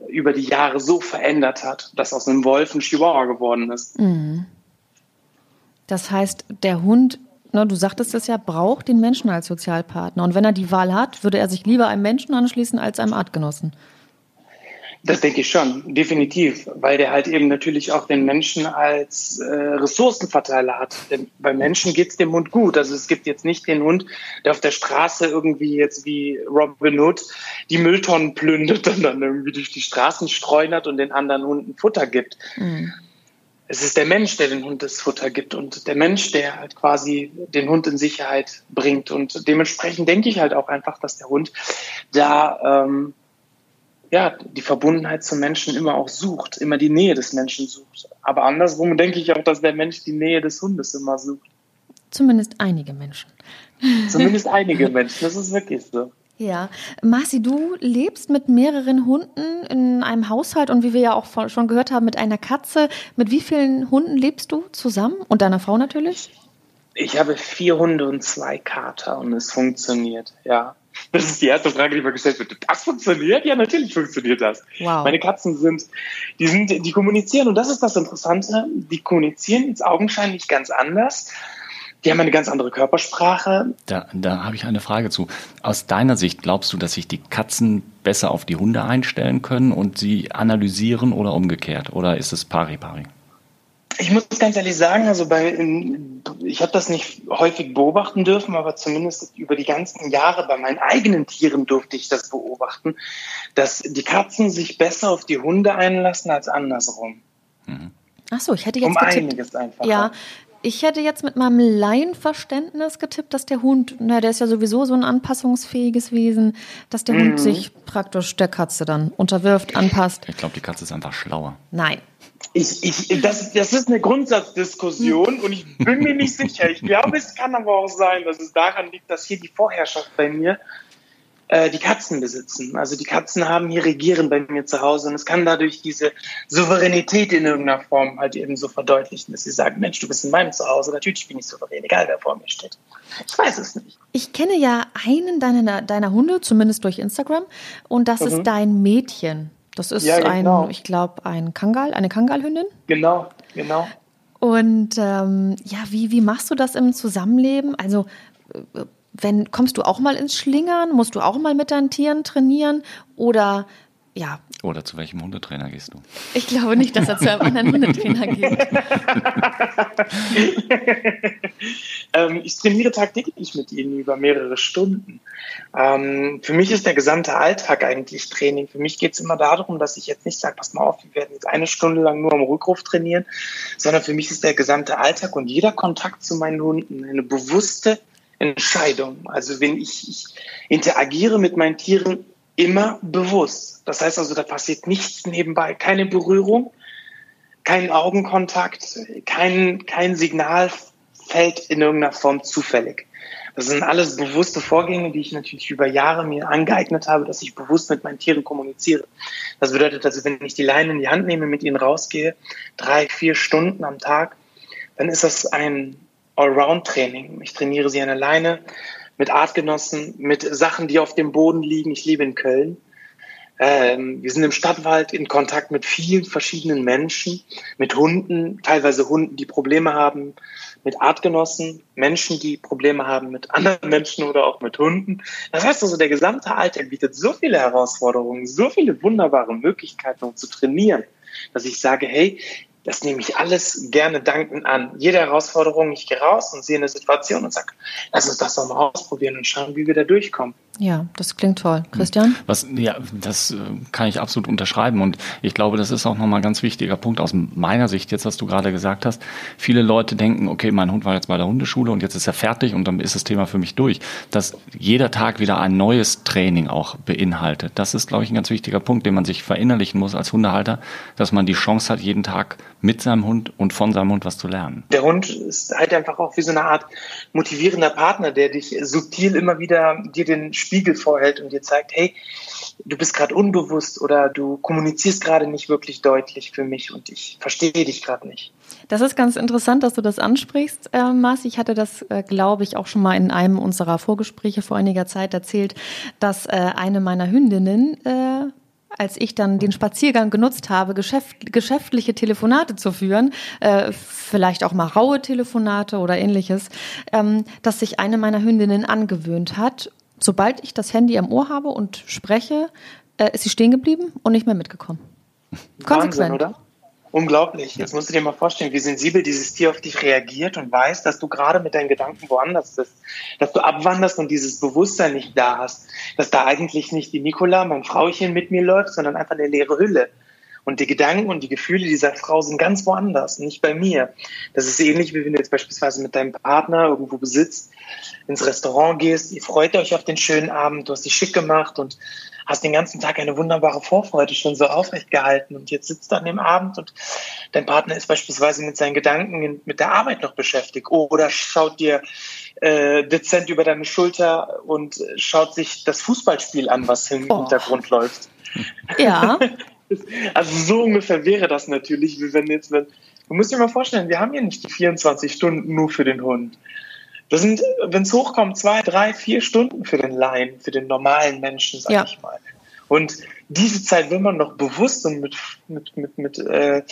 über die Jahre so verändert hat, dass aus einem Wolf ein Chihuahua geworden ist. Mhm. Das heißt, der Hund ne, du sagtest es ja, braucht den Menschen als Sozialpartner. Und wenn er die Wahl hat, würde er sich lieber einem Menschen anschließen als einem Artgenossen. Das denke ich schon, definitiv, weil der halt eben natürlich auch den Menschen als äh, Ressourcenverteiler hat. Denn bei Menschen geht es dem Hund gut. Also es gibt jetzt nicht den Hund, der auf der Straße irgendwie jetzt wie Robin Hood die Mülltonnen plündert und dann irgendwie durch die Straßen streunert und den anderen Hunden Futter gibt. Mhm es ist der Mensch, der den Hund das Futter gibt und der Mensch, der halt quasi den Hund in Sicherheit bringt. Und dementsprechend denke ich halt auch einfach, dass der Hund da ähm, ja die Verbundenheit zum Menschen immer auch sucht, immer die Nähe des Menschen sucht. Aber andersrum denke ich auch, dass der Mensch die Nähe des Hundes immer sucht. Zumindest einige Menschen. Zumindest einige Menschen, das ist wirklich so. Ja, Marci, du lebst mit mehreren Hunden in einem Haushalt und wie wir ja auch schon gehört haben, mit einer Katze. Mit wie vielen Hunden lebst du zusammen und deiner Frau natürlich? Ich habe vier Hunde und zwei Kater und es funktioniert, ja. Das ist die erste Frage, die mir gestellt wird. Das funktioniert? Ja, natürlich funktioniert das. Wow. Meine Katzen sind, die sind, die kommunizieren und das ist das Interessante. Die kommunizieren jetzt augenscheinlich ganz anders die haben eine ganz andere Körpersprache. Da, da habe ich eine Frage zu. Aus deiner Sicht glaubst du, dass sich die Katzen besser auf die Hunde einstellen können und sie analysieren oder umgekehrt? Oder ist es pari-pari? Ich muss ganz ehrlich sagen, also bei, ich habe das nicht häufig beobachten dürfen, aber zumindest über die ganzen Jahre bei meinen eigenen Tieren durfte ich das beobachten, dass die Katzen sich besser auf die Hunde einlassen als andersrum. Mhm. Ach so, ich hätte jetzt um getippt, einiges einfacher. Ja, ich hätte jetzt mit meinem Laienverständnis getippt, dass der Hund, na, der ist ja sowieso so ein anpassungsfähiges Wesen, dass der mhm. Hund sich praktisch der Katze dann unterwirft, anpasst. Ich glaube, die Katze ist einfach schlauer. Nein. Ich, ich, das, das ist eine Grundsatzdiskussion und ich bin mir nicht sicher. Ich glaube, es kann aber auch sein, dass es daran liegt, dass hier die Vorherrschaft bei mir äh, die Katzen besitzen. Also die Katzen haben hier regieren bei mir zu Hause und es kann dadurch diese Souveränität in irgendeiner Form halt eben so verdeutlichen, dass sie sagen, Mensch, du bist in meinem Zuhause, natürlich bin ich souverän, egal wer vor mir steht. Ich weiß es nicht. Ich kenne ja einen deiner, deiner Hunde, zumindest durch Instagram, und das mhm. ist dein Mädchen. Das ist ja, genau. ein, ich glaube, ein Kangal, eine Kangalhündin. Genau, genau. Und ähm, ja, wie, wie machst du das im Zusammenleben? Also äh, wenn, kommst du auch mal ins Schlingern? Musst du auch mal mit deinen Tieren trainieren? Oder ja. Oder zu welchem Hundetrainer gehst du? Ich glaube nicht, dass er zu einem anderen Hundetrainer geht. ähm, ich trainiere tagtäglich mit ihnen über mehrere Stunden. Ähm, für mich ist der gesamte Alltag eigentlich Training. Für mich geht es immer darum, dass ich jetzt nicht sage, pass mal auf, wir werden jetzt eine Stunde lang nur am Rückruf trainieren, sondern für mich ist der gesamte Alltag und jeder Kontakt zu meinen Hunden eine bewusste Entscheidung. Also wenn ich, ich interagiere mit meinen Tieren immer bewusst. Das heißt also, da passiert nichts nebenbei, keine Berührung, kein Augenkontakt, kein, kein Signal fällt in irgendeiner Form zufällig. Das sind alles bewusste Vorgänge, die ich natürlich über Jahre mir angeeignet habe, dass ich bewusst mit meinen Tieren kommuniziere. Das bedeutet also, wenn ich die Leine in die Hand nehme, mit ihnen rausgehe, drei, vier Stunden am Tag, dann ist das ein Allround-Training. Ich trainiere sie an der Leine mit Artgenossen, mit Sachen, die auf dem Boden liegen. Ich lebe in Köln. Ähm, wir sind im Stadtwald in Kontakt mit vielen verschiedenen Menschen, mit Hunden, teilweise Hunden, die Probleme haben, mit Artgenossen, Menschen, die Probleme haben mit anderen Menschen oder auch mit Hunden. Das heißt also, der gesamte Alltag bietet so viele Herausforderungen, so viele wunderbare Möglichkeiten, um zu trainieren, dass ich sage, hey, das nehme ich alles gerne dankend an. Jede Herausforderung, ich gehe raus und sehe eine Situation und sage, lass uns das doch mal ausprobieren und schauen, wie wir da durchkommen. Ja, das klingt toll. Christian? Was, ja, das äh, kann ich absolut unterschreiben. Und ich glaube, das ist auch nochmal ein ganz wichtiger Punkt aus meiner Sicht, jetzt, was du gerade gesagt hast. Viele Leute denken, okay, mein Hund war jetzt bei der Hundeschule und jetzt ist er fertig und dann ist das Thema für mich durch. Dass jeder Tag wieder ein neues Training auch beinhaltet. Das ist, glaube ich, ein ganz wichtiger Punkt, den man sich verinnerlichen muss als Hundehalter, dass man die Chance hat, jeden Tag mit seinem Hund und von seinem Hund was zu lernen. Der Hund ist halt einfach auch wie so eine Art motivierender Partner, der dich subtil immer wieder dir den Spiegel vorhält und dir zeigt, hey, du bist gerade unbewusst oder du kommunizierst gerade nicht wirklich deutlich für mich und ich verstehe dich gerade nicht. Das ist ganz interessant, dass du das ansprichst, äh, Marci. Ich hatte das, äh, glaube ich, auch schon mal in einem unserer Vorgespräche vor einiger Zeit erzählt, dass äh, eine meiner Hündinnen äh, als ich dann den Spaziergang genutzt habe, geschäft, geschäftliche Telefonate zu führen, äh, vielleicht auch mal raue Telefonate oder ähnliches, ähm, dass sich eine meiner Hündinnen angewöhnt hat, sobald ich das Handy am Ohr habe und spreche, äh, ist sie stehen geblieben und nicht mehr mitgekommen. Konsequent. Wahnsinn, oder? Unglaublich. Jetzt musst du dir mal vorstellen, wie sensibel dieses Tier auf dich reagiert und weiß, dass du gerade mit deinen Gedanken woanders bist, dass du abwanderst und dieses Bewusstsein nicht da hast, dass da eigentlich nicht die Nikola, mein Frauchen, mit mir läuft, sondern einfach eine leere Hülle. Und die Gedanken und die Gefühle dieser Frau sind ganz woanders, nicht bei mir. Das ist ähnlich, wie wenn du jetzt beispielsweise mit deinem Partner irgendwo besitzt, ins Restaurant gehst, ihr freut euch auf den schönen Abend, du hast dich schick gemacht und hast den ganzen Tag eine wunderbare Vorfreude schon so aufrecht gehalten und jetzt sitzt du an dem Abend und dein Partner ist beispielsweise mit seinen Gedanken mit der Arbeit noch beschäftigt oder schaut dir äh, dezent über deine Schulter und schaut sich das Fußballspiel an, was im oh. Hintergrund läuft. Ja. also so ungefähr wäre das natürlich, wie wenn jetzt, wenn, du musst dir mal vorstellen, wir haben ja nicht die 24 Stunden nur für den Hund. Das sind, wenn es hochkommt, zwei, drei, vier Stunden für den Laien, für den normalen Menschen, sag ja. ich mal. Und diese Zeit will man noch bewusst und mit, mit, mit, mit, äh,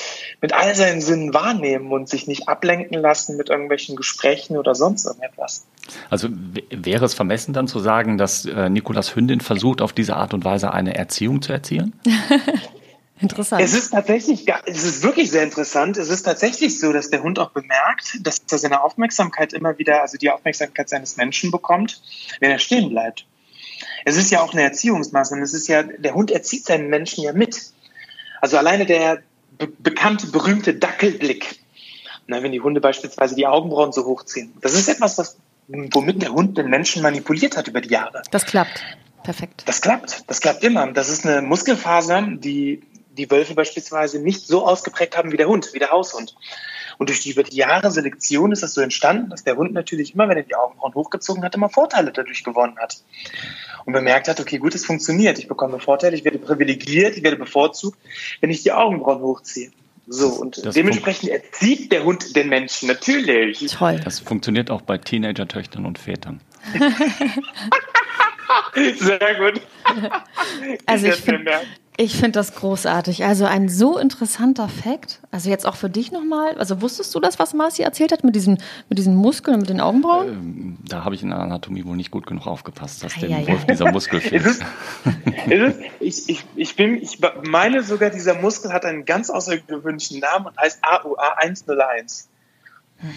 mit all seinen Sinnen wahrnehmen und sich nicht ablenken lassen mit irgendwelchen Gesprächen oder sonst irgendetwas. Also wäre es vermessen dann zu sagen, dass äh, Nikolas Hündin versucht, auf diese Art und Weise eine Erziehung zu erzielen? Interessant. Es ist tatsächlich, es ist wirklich sehr interessant. Es ist tatsächlich so, dass der Hund auch bemerkt, dass er seine Aufmerksamkeit immer wieder, also die Aufmerksamkeit seines Menschen bekommt, wenn er stehen bleibt. Es ist ja auch eine Erziehungsmaßnahme. Es ist ja, der Hund erzieht seinen Menschen ja mit. Also alleine der be bekannte, berühmte Dackelblick. Na, wenn die Hunde beispielsweise die Augenbrauen so hochziehen. Das ist etwas, was, womit der Hund den Menschen manipuliert hat über die Jahre. Das klappt. Perfekt. Das klappt. Das klappt immer. Das ist eine Muskelfaser, die die Wölfe beispielsweise nicht so ausgeprägt haben wie der Hund, wie der Haushund. Und durch die über die Jahre Selektion ist das so entstanden, dass der Hund natürlich immer, wenn er die Augenbrauen hochgezogen hat, immer Vorteile dadurch gewonnen hat. Und bemerkt hat, okay, gut, es funktioniert. Ich bekomme Vorteile, ich werde privilegiert, ich werde bevorzugt, wenn ich die Augenbrauen hochziehe. So, und das dementsprechend erzieht der Hund den Menschen, natürlich. Toll. Das funktioniert auch bei Teenager-Töchtern und Vätern. Sehr gut. Also ich finde ich finde das großartig. Also ein so interessanter Fakt. Also jetzt auch für dich nochmal. Also wusstest du das, was Marci erzählt hat mit diesen, mit diesen Muskeln, mit den Augenbrauen? Ähm, da habe ich in der Anatomie wohl nicht gut genug aufgepasst, dass ah, dem ja, Wolf ja. dieser Muskel fehlt. ist, ist, ich, ich, ich, bin, ich meine sogar, dieser Muskel hat einen ganz außergewöhnlichen Namen und heißt AUA 101.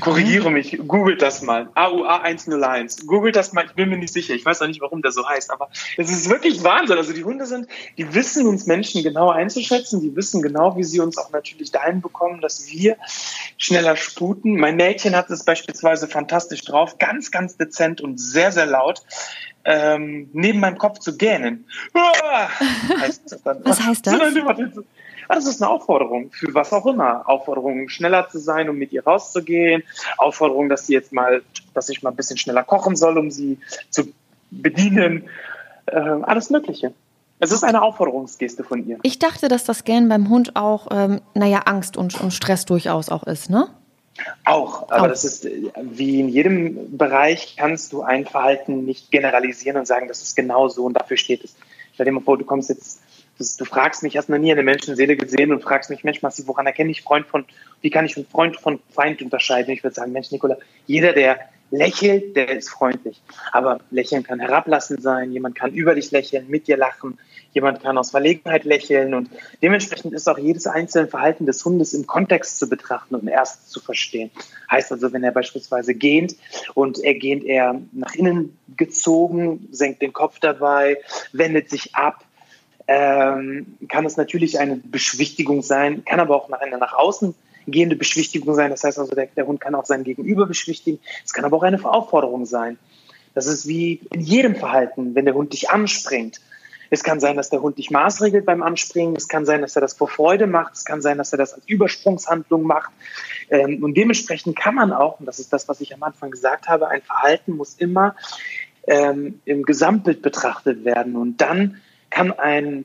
Korrigiere mich, googelt das mal. AUA 101. Googelt das mal, ich bin mir nicht sicher. Ich weiß auch nicht, warum der so heißt, aber es ist wirklich Wahnsinn. Also die Hunde sind, die wissen uns Menschen genau einzuschätzen, die wissen genau, wie sie uns auch natürlich dahin bekommen, dass wir schneller sputen. Mein Mädchen hat es beispielsweise fantastisch drauf, ganz, ganz dezent und sehr, sehr laut. Ähm, neben meinem Kopf zu gähnen. Ah, heißt Was heißt das? Das ist eine Aufforderung für was auch immer. Aufforderung, schneller zu sein, um mit ihr rauszugehen. Aufforderung, dass sie jetzt mal, dass ich mal ein bisschen schneller kochen soll, um sie zu bedienen. Äh, alles Mögliche. Es ist eine Aufforderungsgeste von ihr. Ich dachte, dass das Gähnen beim Hund auch, ähm, naja, Angst und, und Stress durchaus auch ist, ne? Auch, aber auch. das ist wie in jedem Bereich kannst du ein Verhalten nicht generalisieren und sagen, das ist genau so und dafür steht es. Stell dir mal vor, du kommst jetzt du fragst mich, hast noch nie eine Menschenseele gesehen und fragst mich, Mensch, Massi, woran erkenne ich Freund von, wie kann ich einen Freund von Feind unterscheiden? Ich würde sagen, Mensch, Nikola, jeder, der lächelt, der ist freundlich. Aber lächeln kann herablassend sein, jemand kann über dich lächeln, mit dir lachen, jemand kann aus Verlegenheit lächeln und dementsprechend ist auch jedes einzelne Verhalten des Hundes im Kontext zu betrachten und erst zu verstehen. Heißt also, wenn er beispielsweise gähnt und er gähnt eher nach innen gezogen, senkt den Kopf dabei, wendet sich ab, ähm, kann es natürlich eine Beschwichtigung sein, kann aber auch eine nach außen gehende Beschwichtigung sein. Das heißt also, der, der Hund kann auch sein Gegenüber beschwichtigen. Es kann aber auch eine Aufforderung sein. Das ist wie in jedem Verhalten, wenn der Hund dich anspringt. Es kann sein, dass der Hund dich maßregelt beim Anspringen. Es kann sein, dass er das vor Freude macht. Es kann sein, dass er das als Übersprungshandlung macht. Ähm, und dementsprechend kann man auch, und das ist das, was ich am Anfang gesagt habe, ein Verhalten muss immer ähm, im Gesamtbild betrachtet werden. Und dann kann ein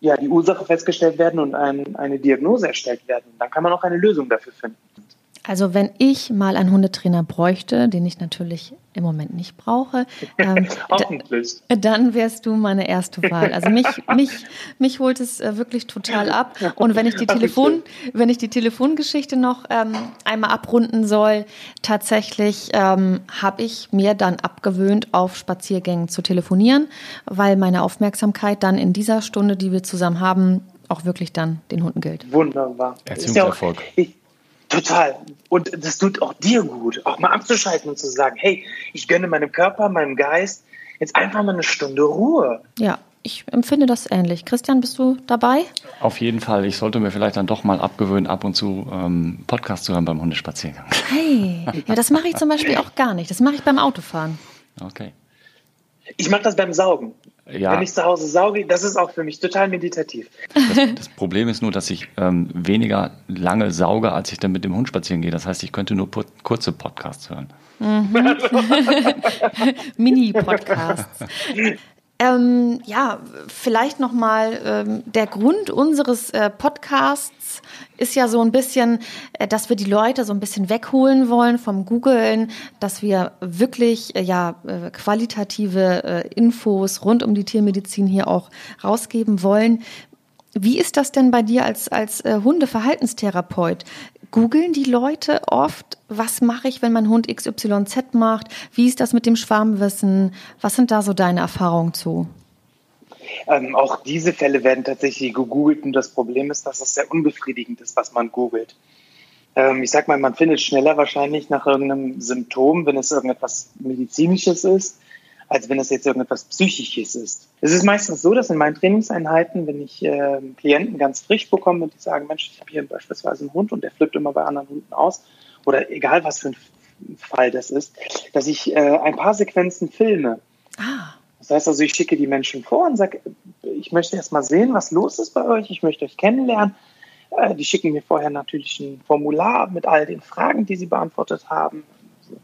ja, die Ursache festgestellt werden und ein, eine Diagnose erstellt werden. dann kann man auch eine Lösung dafür finden. Also wenn ich mal einen Hundetrainer bräuchte, den ich natürlich im Moment nicht brauche, ähm, dann wärst du meine erste Wahl. Also mich, mich, mich holt es äh, wirklich total ab. Und wenn ich die Telefon, wenn ich die Telefongeschichte noch ähm, einmal abrunden soll, tatsächlich ähm, habe ich mir dann abgewöhnt, auf Spaziergängen zu telefonieren, weil meine Aufmerksamkeit dann in dieser Stunde, die wir zusammen haben, auch wirklich dann den Hunden gilt. Wunderbar. Erziehungserfolg. Ja auch, ich, Total. Und das tut auch dir gut, auch mal abzuschalten und zu sagen, hey, ich gönne meinem Körper, meinem Geist jetzt einfach mal eine Stunde Ruhe. Ja, ich empfinde das ähnlich. Christian, bist du dabei? Auf jeden Fall. Ich sollte mir vielleicht dann doch mal abgewöhnen, ab und zu ähm, Podcast zu hören beim Hundespaziergang. Hey, ja, das mache ich zum Beispiel auch gar nicht. Das mache ich beim Autofahren. Okay. Ich mache das beim Saugen. Ja. Wenn ich zu Hause sauge, das ist auch für mich total meditativ. Das, das Problem ist nur, dass ich ähm, weniger lange sauge, als ich dann mit dem Hund spazieren gehe. Das heißt, ich könnte nur kurze Podcasts hören. Mhm. Mini-Podcasts. Ähm, ja, vielleicht nochmal ähm, der Grund unseres äh, Podcasts ist ja so ein bisschen, äh, dass wir die Leute so ein bisschen wegholen wollen vom Googlen, dass wir wirklich äh, ja äh, qualitative äh, Infos rund um die Tiermedizin hier auch rausgeben wollen. Wie ist das denn bei dir als, als äh, Hundeverhaltenstherapeut? Googeln die Leute oft, was mache ich, wenn mein Hund XYZ macht? Wie ist das mit dem Schwarmwissen? Was sind da so deine Erfahrungen zu? Ähm, auch diese Fälle werden tatsächlich gegoogelt und das Problem ist, dass es sehr unbefriedigend ist, was man googelt. Ähm, ich sag mal, man findet schneller wahrscheinlich nach irgendeinem Symptom, wenn es irgendetwas Medizinisches ist, als wenn es jetzt irgendetwas Psychisches ist. Es ist meistens so, dass in meinen Trainingseinheiten, wenn ich äh, Klienten ganz frisch bekomme und die sagen, Mensch, ich habe hier beispielsweise einen Hund und der flippt immer bei anderen Hunden aus, oder egal was für ein Fall das ist, dass ich äh, ein paar Sequenzen filme. Ah. Das heißt also, ich schicke die Menschen vor und sage, ich möchte erst mal sehen, was los ist bei euch, ich möchte euch kennenlernen. Äh, die schicken mir vorher natürlich ein Formular mit all den Fragen, die sie beantwortet haben,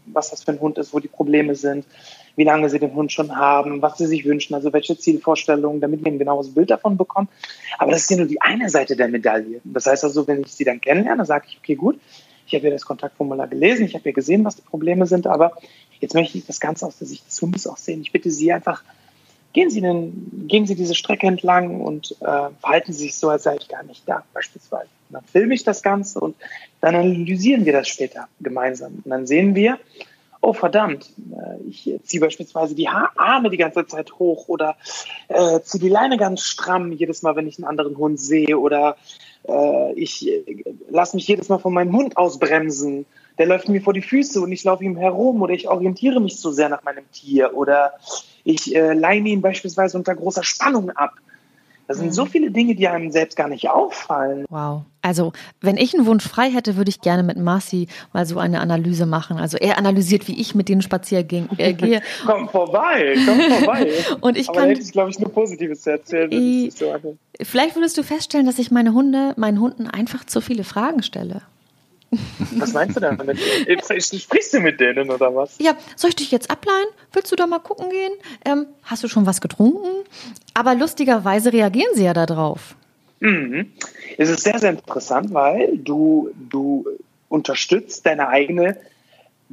was das für ein Hund ist, wo die Probleme sind wie lange sie den Hund schon haben, was sie sich wünschen, also welche Zielvorstellungen, damit wir ein genaues Bild davon bekommen. Aber das ist ja nur die eine Seite der Medaille. Das heißt also, wenn ich sie dann kennenlerne, sage ich, okay, gut, ich habe ja das Kontaktformular gelesen, ich habe ja gesehen, was die Probleme sind, aber jetzt möchte ich das Ganze aus der Sicht des Hundes auch sehen. Ich bitte Sie einfach, gehen Sie, den, gehen Sie diese Strecke entlang und äh, verhalten Sie sich so, als sei ich gar nicht da, beispielsweise. Und dann filme ich das Ganze und dann analysieren wir das später gemeinsam. Und dann sehen wir, oh verdammt, äh, ich ziehe beispielsweise die Arme die ganze Zeit hoch oder äh, ziehe die Leine ganz stramm jedes Mal, wenn ich einen anderen Hund sehe oder äh, ich äh, lasse mich jedes Mal von meinem Hund ausbremsen. Der läuft mir vor die Füße und ich laufe ihm herum oder ich orientiere mich zu sehr nach meinem Tier oder ich äh, leine ihn beispielsweise unter großer Spannung ab. Das sind so mhm. viele Dinge, die einem selbst gar nicht auffallen. Wow. Also, wenn ich einen Wunsch frei hätte, würde ich gerne mit Marci mal so eine Analyse machen. Also, er analysiert, wie ich mit denen spazieren äh, gehe. komm vorbei, komm vorbei. Und ich Aber kann. hätte ich, glaube ich, nur Positives zu erzählen. Ich, so vielleicht würdest du feststellen, dass ich meine Hunde, meinen Hunden einfach zu viele Fragen stelle. Was meinst du damit? Sprichst du mit denen oder was? Ja, soll ich dich jetzt ableihen? Willst du da mal gucken gehen? Ähm, hast du schon was getrunken? Aber lustigerweise reagieren sie ja darauf. Mhm. Es ist sehr, sehr interessant, weil du, du unterstützt deine eigene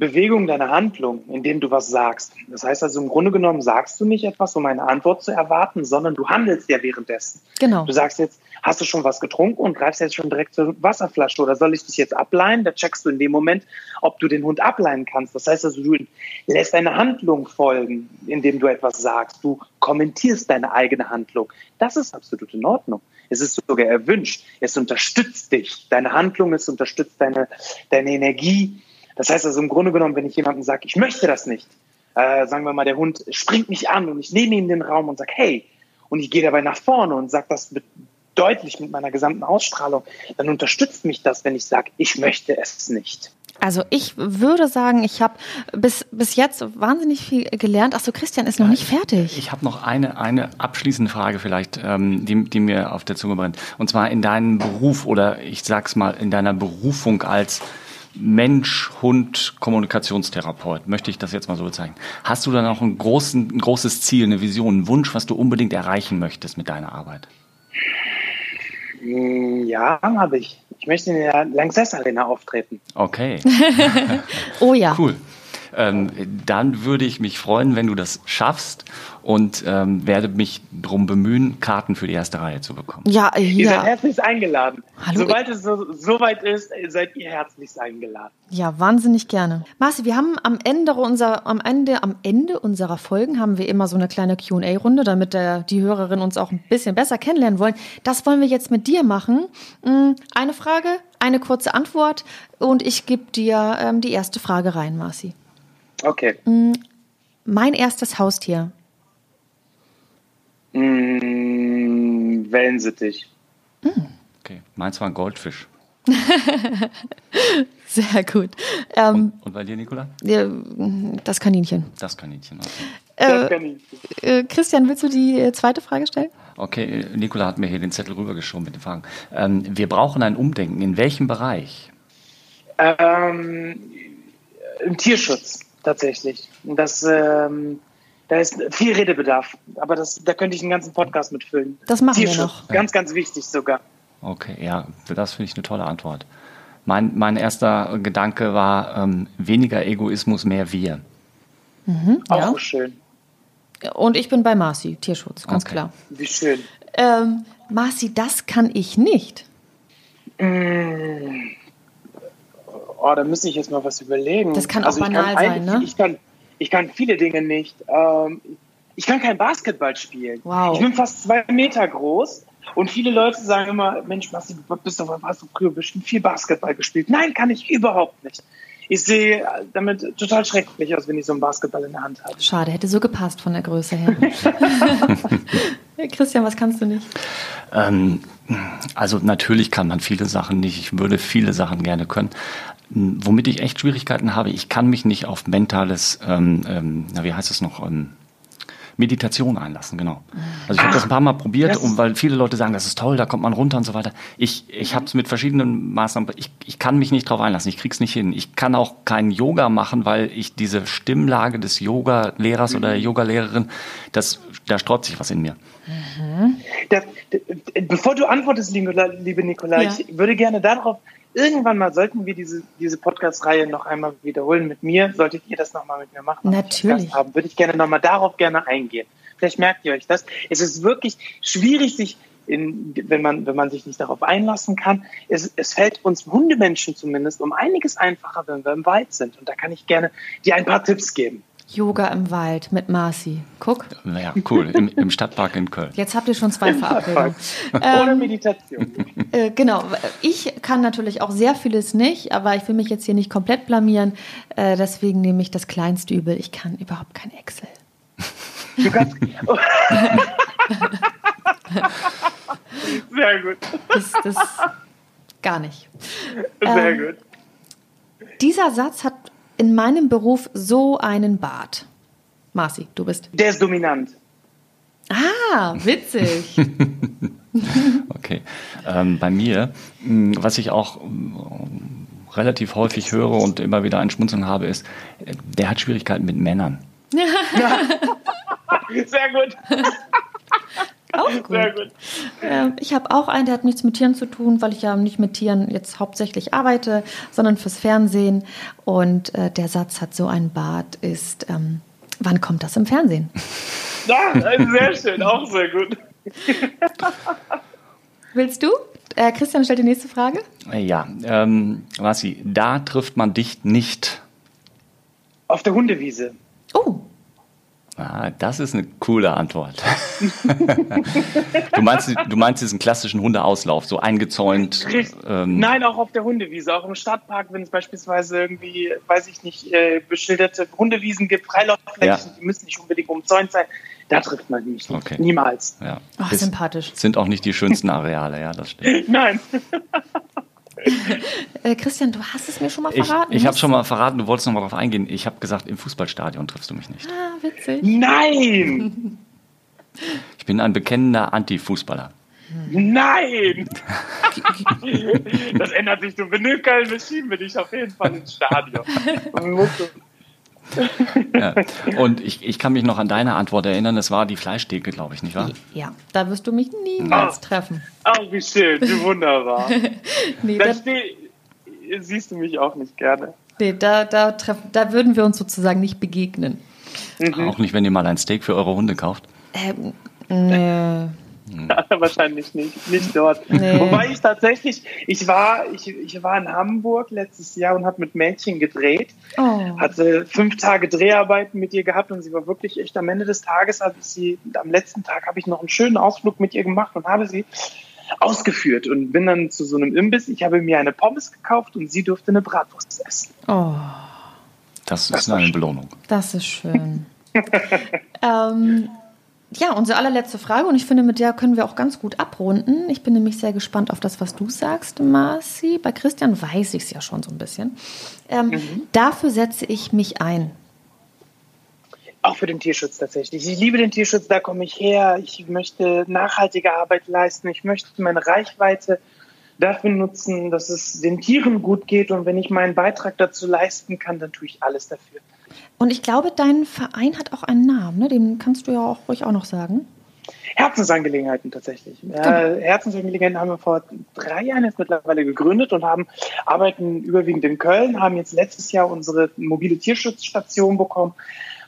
Bewegung deiner Handlung, indem du was sagst. Das heißt also, im Grunde genommen sagst du nicht etwas, um eine Antwort zu erwarten, sondern du handelst ja währenddessen. Genau. Du sagst jetzt, hast du schon was getrunken und greifst jetzt schon direkt zur Wasserflasche oder soll ich dich jetzt ableihen? Da checkst du in dem Moment, ob du den Hund ableihen kannst. Das heißt also, du lässt deine Handlung folgen, indem du etwas sagst. Du kommentierst deine eigene Handlung. Das ist absolut in Ordnung. Es ist sogar erwünscht. Es unterstützt dich. Deine Handlung, es unterstützt deine, deine Energie das heißt also im Grunde genommen, wenn ich jemandem sage, ich möchte das nicht, äh, sagen wir mal, der Hund springt mich an und ich nehme ihm den Raum und sage, hey, und ich gehe dabei nach vorne und sage das mit, deutlich mit meiner gesamten Ausstrahlung, dann unterstützt mich das, wenn ich sage, ich möchte es nicht. Also ich würde sagen, ich habe bis, bis jetzt wahnsinnig viel gelernt. Achso, Christian ist noch nicht fertig. Ich habe noch eine, eine abschließende Frage vielleicht, ähm, die, die mir auf der Zunge brennt. Und zwar in deinem Beruf oder ich sag's mal, in deiner Berufung als Mensch-Hund-Kommunikationstherapeut, möchte ich das jetzt mal so bezeichnen. Hast du dann auch ein, großen, ein großes Ziel, eine Vision, einen Wunsch, was du unbedingt erreichen möchtest mit deiner Arbeit? Mm, ja, habe ich. Ich möchte in der Lanxess Arena auftreten. Okay. oh ja. Cool. Ähm, dann würde ich mich freuen, wenn du das schaffst und ähm, werde mich darum bemühen, Karten für die erste Reihe zu bekommen. Ja, ja. Ihr seid herzlich eingeladen. Hallo. Sobald es so, soweit ist, seid ihr herzlich eingeladen. Ja, wahnsinnig gerne. Marci, wir haben am Ende, unserer, am, Ende, am Ende unserer Folgen haben wir immer so eine kleine Q&A-Runde, damit der, die Hörerinnen uns auch ein bisschen besser kennenlernen wollen. Das wollen wir jetzt mit dir machen. Mm, eine Frage, eine kurze Antwort und ich gebe dir ähm, die erste Frage rein, Marci. Okay. Mm, mein erstes Haustier. Mm, Wellensittich. Mm. Okay, meins war ein Goldfisch. Sehr gut. Ähm, und, und, bei dir, Nicola? Das Kaninchen. Das Kaninchen, okay. Äh, das Kaninchen. Äh, Christian, willst du die äh, zweite Frage stellen? Okay, Nicola hat mir hier den Zettel rübergeschoben mit den Fragen. Ähm, wir brauchen ein Umdenken. In welchem Bereich? Ähm, Im Tierschutz tatsächlich. Das, ähm, da ist viel Redebedarf, aber das, da könnte ich einen ganzen Podcast mitfüllen. Das machen Tierschutz, wir noch. Ganz, ganz wichtig sogar. Okay, ja, das finde ich eine tolle Antwort. Mein, mein erster Gedanke war ähm, weniger Egoismus, mehr wir. Mhm, Auch ja. schön. Und ich bin bei Marci, Tierschutz, ganz okay. klar. Wie schön. Ähm, Marci, das kann ich nicht. Mmh. Oh, da müsste ich jetzt mal was überlegen. Das kann also auch banal sein, ne? Ich kann, ich kann viele Dinge nicht. Ähm, ich kann kein Basketball spielen. Wow. Ich bin fast zwei Meter groß und viele Leute sagen immer, Mensch, Basti, du bist doch, hast du früher bestimmt viel Basketball gespielt. Nein, kann ich überhaupt nicht. Ich sehe damit total schrecklich aus, wenn ich so einen Basketball in der Hand habe. Schade, hätte so gepasst von der Größe her. Christian, was kannst du nicht? Ähm, also natürlich kann man viele Sachen nicht. Ich würde viele Sachen gerne können. Womit ich echt Schwierigkeiten habe, ich kann mich nicht auf mentales, ähm, ähm, na wie heißt es noch, ähm, Meditation einlassen, genau. Also ich habe das ein paar Mal probiert, um, weil viele Leute sagen, das ist toll, da kommt man runter und so weiter. Ich, ich habe es mit verschiedenen Maßnahmen, ich, ich kann mich nicht drauf einlassen, ich krieg's nicht hin. Ich kann auch kein Yoga machen, weil ich diese Stimmlage des Yoga-Lehrers mhm. oder der Yoga-Lehrerin, das, da sträubt sich was in mir. Mhm. Das, bevor du antwortest, liebe Nikolai, ja. ich würde gerne darauf irgendwann mal sollten wir diese, diese Podcast-Reihe noch einmal wiederholen mit mir. Solltet ihr das nochmal mit mir machen? Natürlich. Haben, würde ich gerne nochmal darauf gerne eingehen. Vielleicht merkt ihr euch das. Es ist wirklich schwierig, sich in, wenn man, wenn man sich nicht darauf einlassen kann. Es, es fällt uns Hundemenschen zumindest um einiges einfacher, wenn wir im Wald sind. Und da kann ich gerne dir ein paar Tipps geben. Yoga im Wald mit Marci. Guck. Ja, cool. Im, Im, Stadtpark in Köln. Jetzt habt ihr schon zwei Verabredungen. Ohne ähm, Meditation. Äh, genau. Ich kann natürlich auch sehr vieles nicht, aber ich will mich jetzt hier nicht komplett blamieren. Äh, deswegen nehme ich das kleinste Übel. Ich kann überhaupt kein Excel. Du kannst. sehr gut. Das, das gar nicht. Sehr ähm, gut. Dieser Satz hat in meinem Beruf so einen Bart? Marci, du bist. Der ist dominant. Ah, witzig. okay. Ähm, bei mir, hm, was ich auch hm, relativ häufig höre und immer wieder ein Schmunzeln habe, ist, der hat Schwierigkeiten mit Männern. Ja. Sehr gut. Auch gut. Sehr gut. Ich habe auch einen, der hat nichts mit Tieren zu tun, weil ich ja nicht mit Tieren jetzt hauptsächlich arbeite, sondern fürs Fernsehen. Und äh, der Satz hat so ein Bart ist, ähm, wann kommt das im Fernsehen? Ja, sehr schön, auch sehr gut. Willst du? Äh, Christian stellt die nächste Frage. Ja, ähm, Marci, da trifft man dich nicht. Auf der Hundewiese. Oh. Ah, das ist eine coole Antwort. du, meinst, du meinst diesen klassischen Hundeauslauf, so eingezäunt? Ähm Nein, auch auf der Hundewiese, auch im Stadtpark, wenn es beispielsweise irgendwie, weiß ich nicht, äh, beschilderte Hundewiesen gibt, Freilaufflächen, ja. die müssen nicht unbedingt umzäunt sein. Da trifft man mich nicht. Okay. Niemals. Ja. Ach, sympathisch. Sind auch nicht die schönsten Areale, ja, das stimmt. Nein. Äh, Christian, du hast es mir schon mal verraten. Ich, ich habe schon mal verraten, du wolltest noch mal darauf eingehen. Ich habe gesagt, im Fußballstadion triffst du mich nicht. Ah, witzig. Nein! Ich bin ein bekennender Anti-Fußballer. Nein! das ändert sich. Du, wenn du bist, schieben wir dich auf jeden Fall ins Stadion. Ja. Und ich, ich kann mich noch an deine Antwort erinnern, das war die Fleischtheke, glaube ich, nicht wahr? Ja, da wirst du mich niemals oh. treffen. Oh, wie schön, wie wunderbar. nee, da steh, siehst du mich auch nicht gerne. Nee, da, da, treff, da würden wir uns sozusagen nicht begegnen. Mhm. Auch nicht, wenn ihr mal ein Steak für eure Hunde kauft? Ähm, nee. Wahrscheinlich nicht, nicht dort. Nee. Wobei ich tatsächlich, ich war, ich, ich war in Hamburg letztes Jahr und habe mit Mädchen gedreht, oh. hatte fünf Tage Dreharbeiten mit ihr gehabt und sie war wirklich echt am Ende des Tages, habe ich sie, am letzten Tag habe ich noch einen schönen Ausflug mit ihr gemacht und habe sie ausgeführt und bin dann zu so einem Imbiss. Ich habe mir eine Pommes gekauft und sie durfte eine Bratwurst essen. Oh. Das ist das eine Belohnung. Das ist schön. ähm, ja, unsere allerletzte Frage und ich finde, mit der können wir auch ganz gut abrunden. Ich bin nämlich sehr gespannt auf das, was du sagst, Marci. Bei Christian weiß ich es ja schon so ein bisschen. Ähm, mhm. Dafür setze ich mich ein. Auch für den Tierschutz tatsächlich. Ich liebe den Tierschutz, da komme ich her. Ich möchte nachhaltige Arbeit leisten. Ich möchte meine Reichweite dafür nutzen, dass es den Tieren gut geht. Und wenn ich meinen Beitrag dazu leisten kann, dann tue ich alles dafür. Und ich glaube, dein Verein hat auch einen Namen, ne? den kannst du ja auch ruhig auch noch sagen. Herzensangelegenheiten tatsächlich. Äh, Herzensangelegenheiten haben wir vor drei Jahren jetzt mittlerweile gegründet und haben arbeiten überwiegend in Köln, haben jetzt letztes Jahr unsere mobile Tierschutzstation bekommen,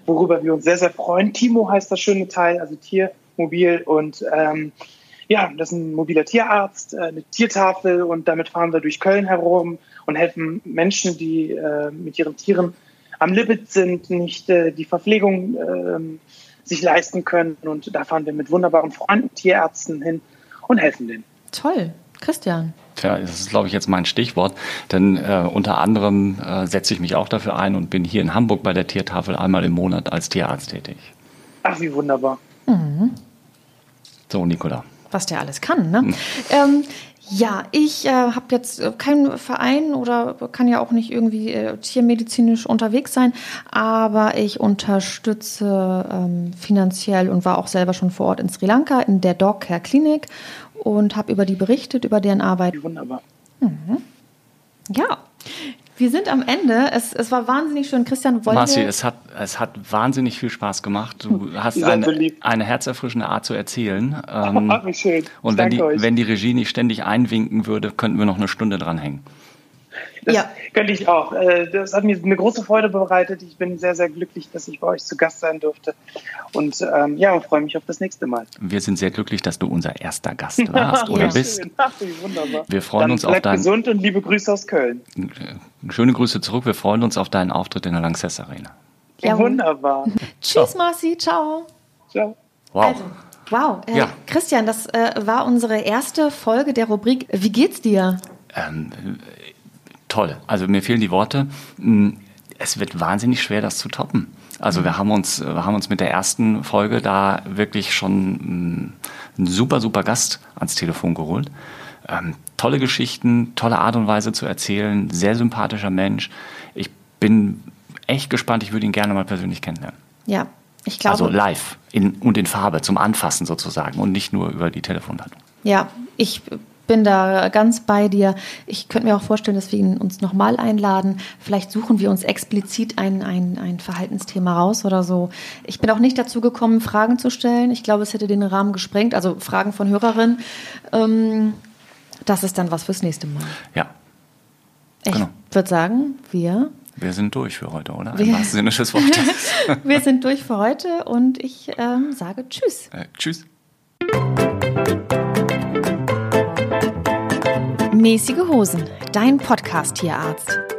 worüber wir uns sehr, sehr freuen. Timo heißt das schöne Teil, also Tiermobil und ähm, ja, das ist ein mobiler Tierarzt, äh, eine Tiertafel und damit fahren wir durch Köln herum und helfen Menschen, die äh, mit ihren Tieren am Limit sind, nicht äh, die Verpflegung äh, sich leisten können. Und da fahren wir mit wunderbaren Freunden, Tierärzten hin und helfen denen. Toll. Christian. Tja, das ist, glaube ich, jetzt mein Stichwort, denn äh, unter anderem äh, setze ich mich auch dafür ein und bin hier in Hamburg bei der Tiertafel einmal im Monat als Tierarzt tätig. Ach, wie wunderbar. Mhm. So, Nicola. Was der alles kann, ne? Mhm. Ähm, ja, ich äh, habe jetzt äh, keinen Verein oder kann ja auch nicht irgendwie äh, tiermedizinisch unterwegs sein, aber ich unterstütze ähm, finanziell und war auch selber schon vor Ort in Sri Lanka in der Dog Care Klinik und habe über die berichtet, über deren Arbeit. Wunderbar. Mhm. Ja, wir sind am Ende. Es, es war wahnsinnig schön. Christian, wollen Marci, es hat, es hat wahnsinnig viel Spaß gemacht. Du hast eine, eine herzerfrischende Art zu erzählen. Ähm, oh, schön. Und wenn die, wenn die Regie nicht ständig einwinken würde, könnten wir noch eine Stunde dranhängen. Das ja. könnte ich auch. Äh, das hat mir eine große Freude bereitet. Ich bin sehr, sehr glücklich, dass ich bei euch zu Gast sein durfte. Und ähm, ja, freue mich auf das nächste Mal. Wir sind sehr glücklich, dass du unser erster Gast warst oder ja, bist. Ach, wunderbar. Wir freuen Dann uns auf deinen. gesund und liebe Grüße aus Köln. Schöne Grüße zurück. Wir freuen uns auf deinen Auftritt in der Lanxess Arena. Ja, wunderbar. Tschüss, Marci. Ciao. Ciao. Wow. Also, wow. Äh, ja. Christian, das äh, war unsere erste Folge der Rubrik Wie geht's dir? Ähm, toll. Also mir fehlen die Worte. Hm, es wird wahnsinnig schwer, das zu toppen. Also wir haben uns, wir haben uns mit der ersten Folge da wirklich schon hm, einen super, super Gast ans Telefon geholt. Ähm, tolle Geschichten, tolle Art und Weise zu erzählen, sehr sympathischer Mensch. Ich bin echt gespannt, ich würde ihn gerne mal persönlich kennenlernen. Ja, ich glaube. Also live in, und in Farbe zum Anfassen sozusagen und nicht nur über die Telefonleitung. Ja, ich bin da ganz bei dir. Ich könnte mir auch vorstellen, dass wir ihn uns nochmal einladen. Vielleicht suchen wir uns explizit ein, ein, ein Verhaltensthema raus oder so. Ich bin auch nicht dazu gekommen, Fragen zu stellen. Ich glaube, es hätte den Rahmen gesprengt. Also Fragen von Hörerinnen. Ähm, das ist dann was fürs nächste Mal. Ja. Ich genau. würde sagen, wir. Wir sind durch für heute, oder? Im wahrsten Sinne des Wortes. wir sind durch für heute und ich ähm, sage Tschüss. Äh, tschüss. Mäßige Hosen, dein Podcast-Tierarzt.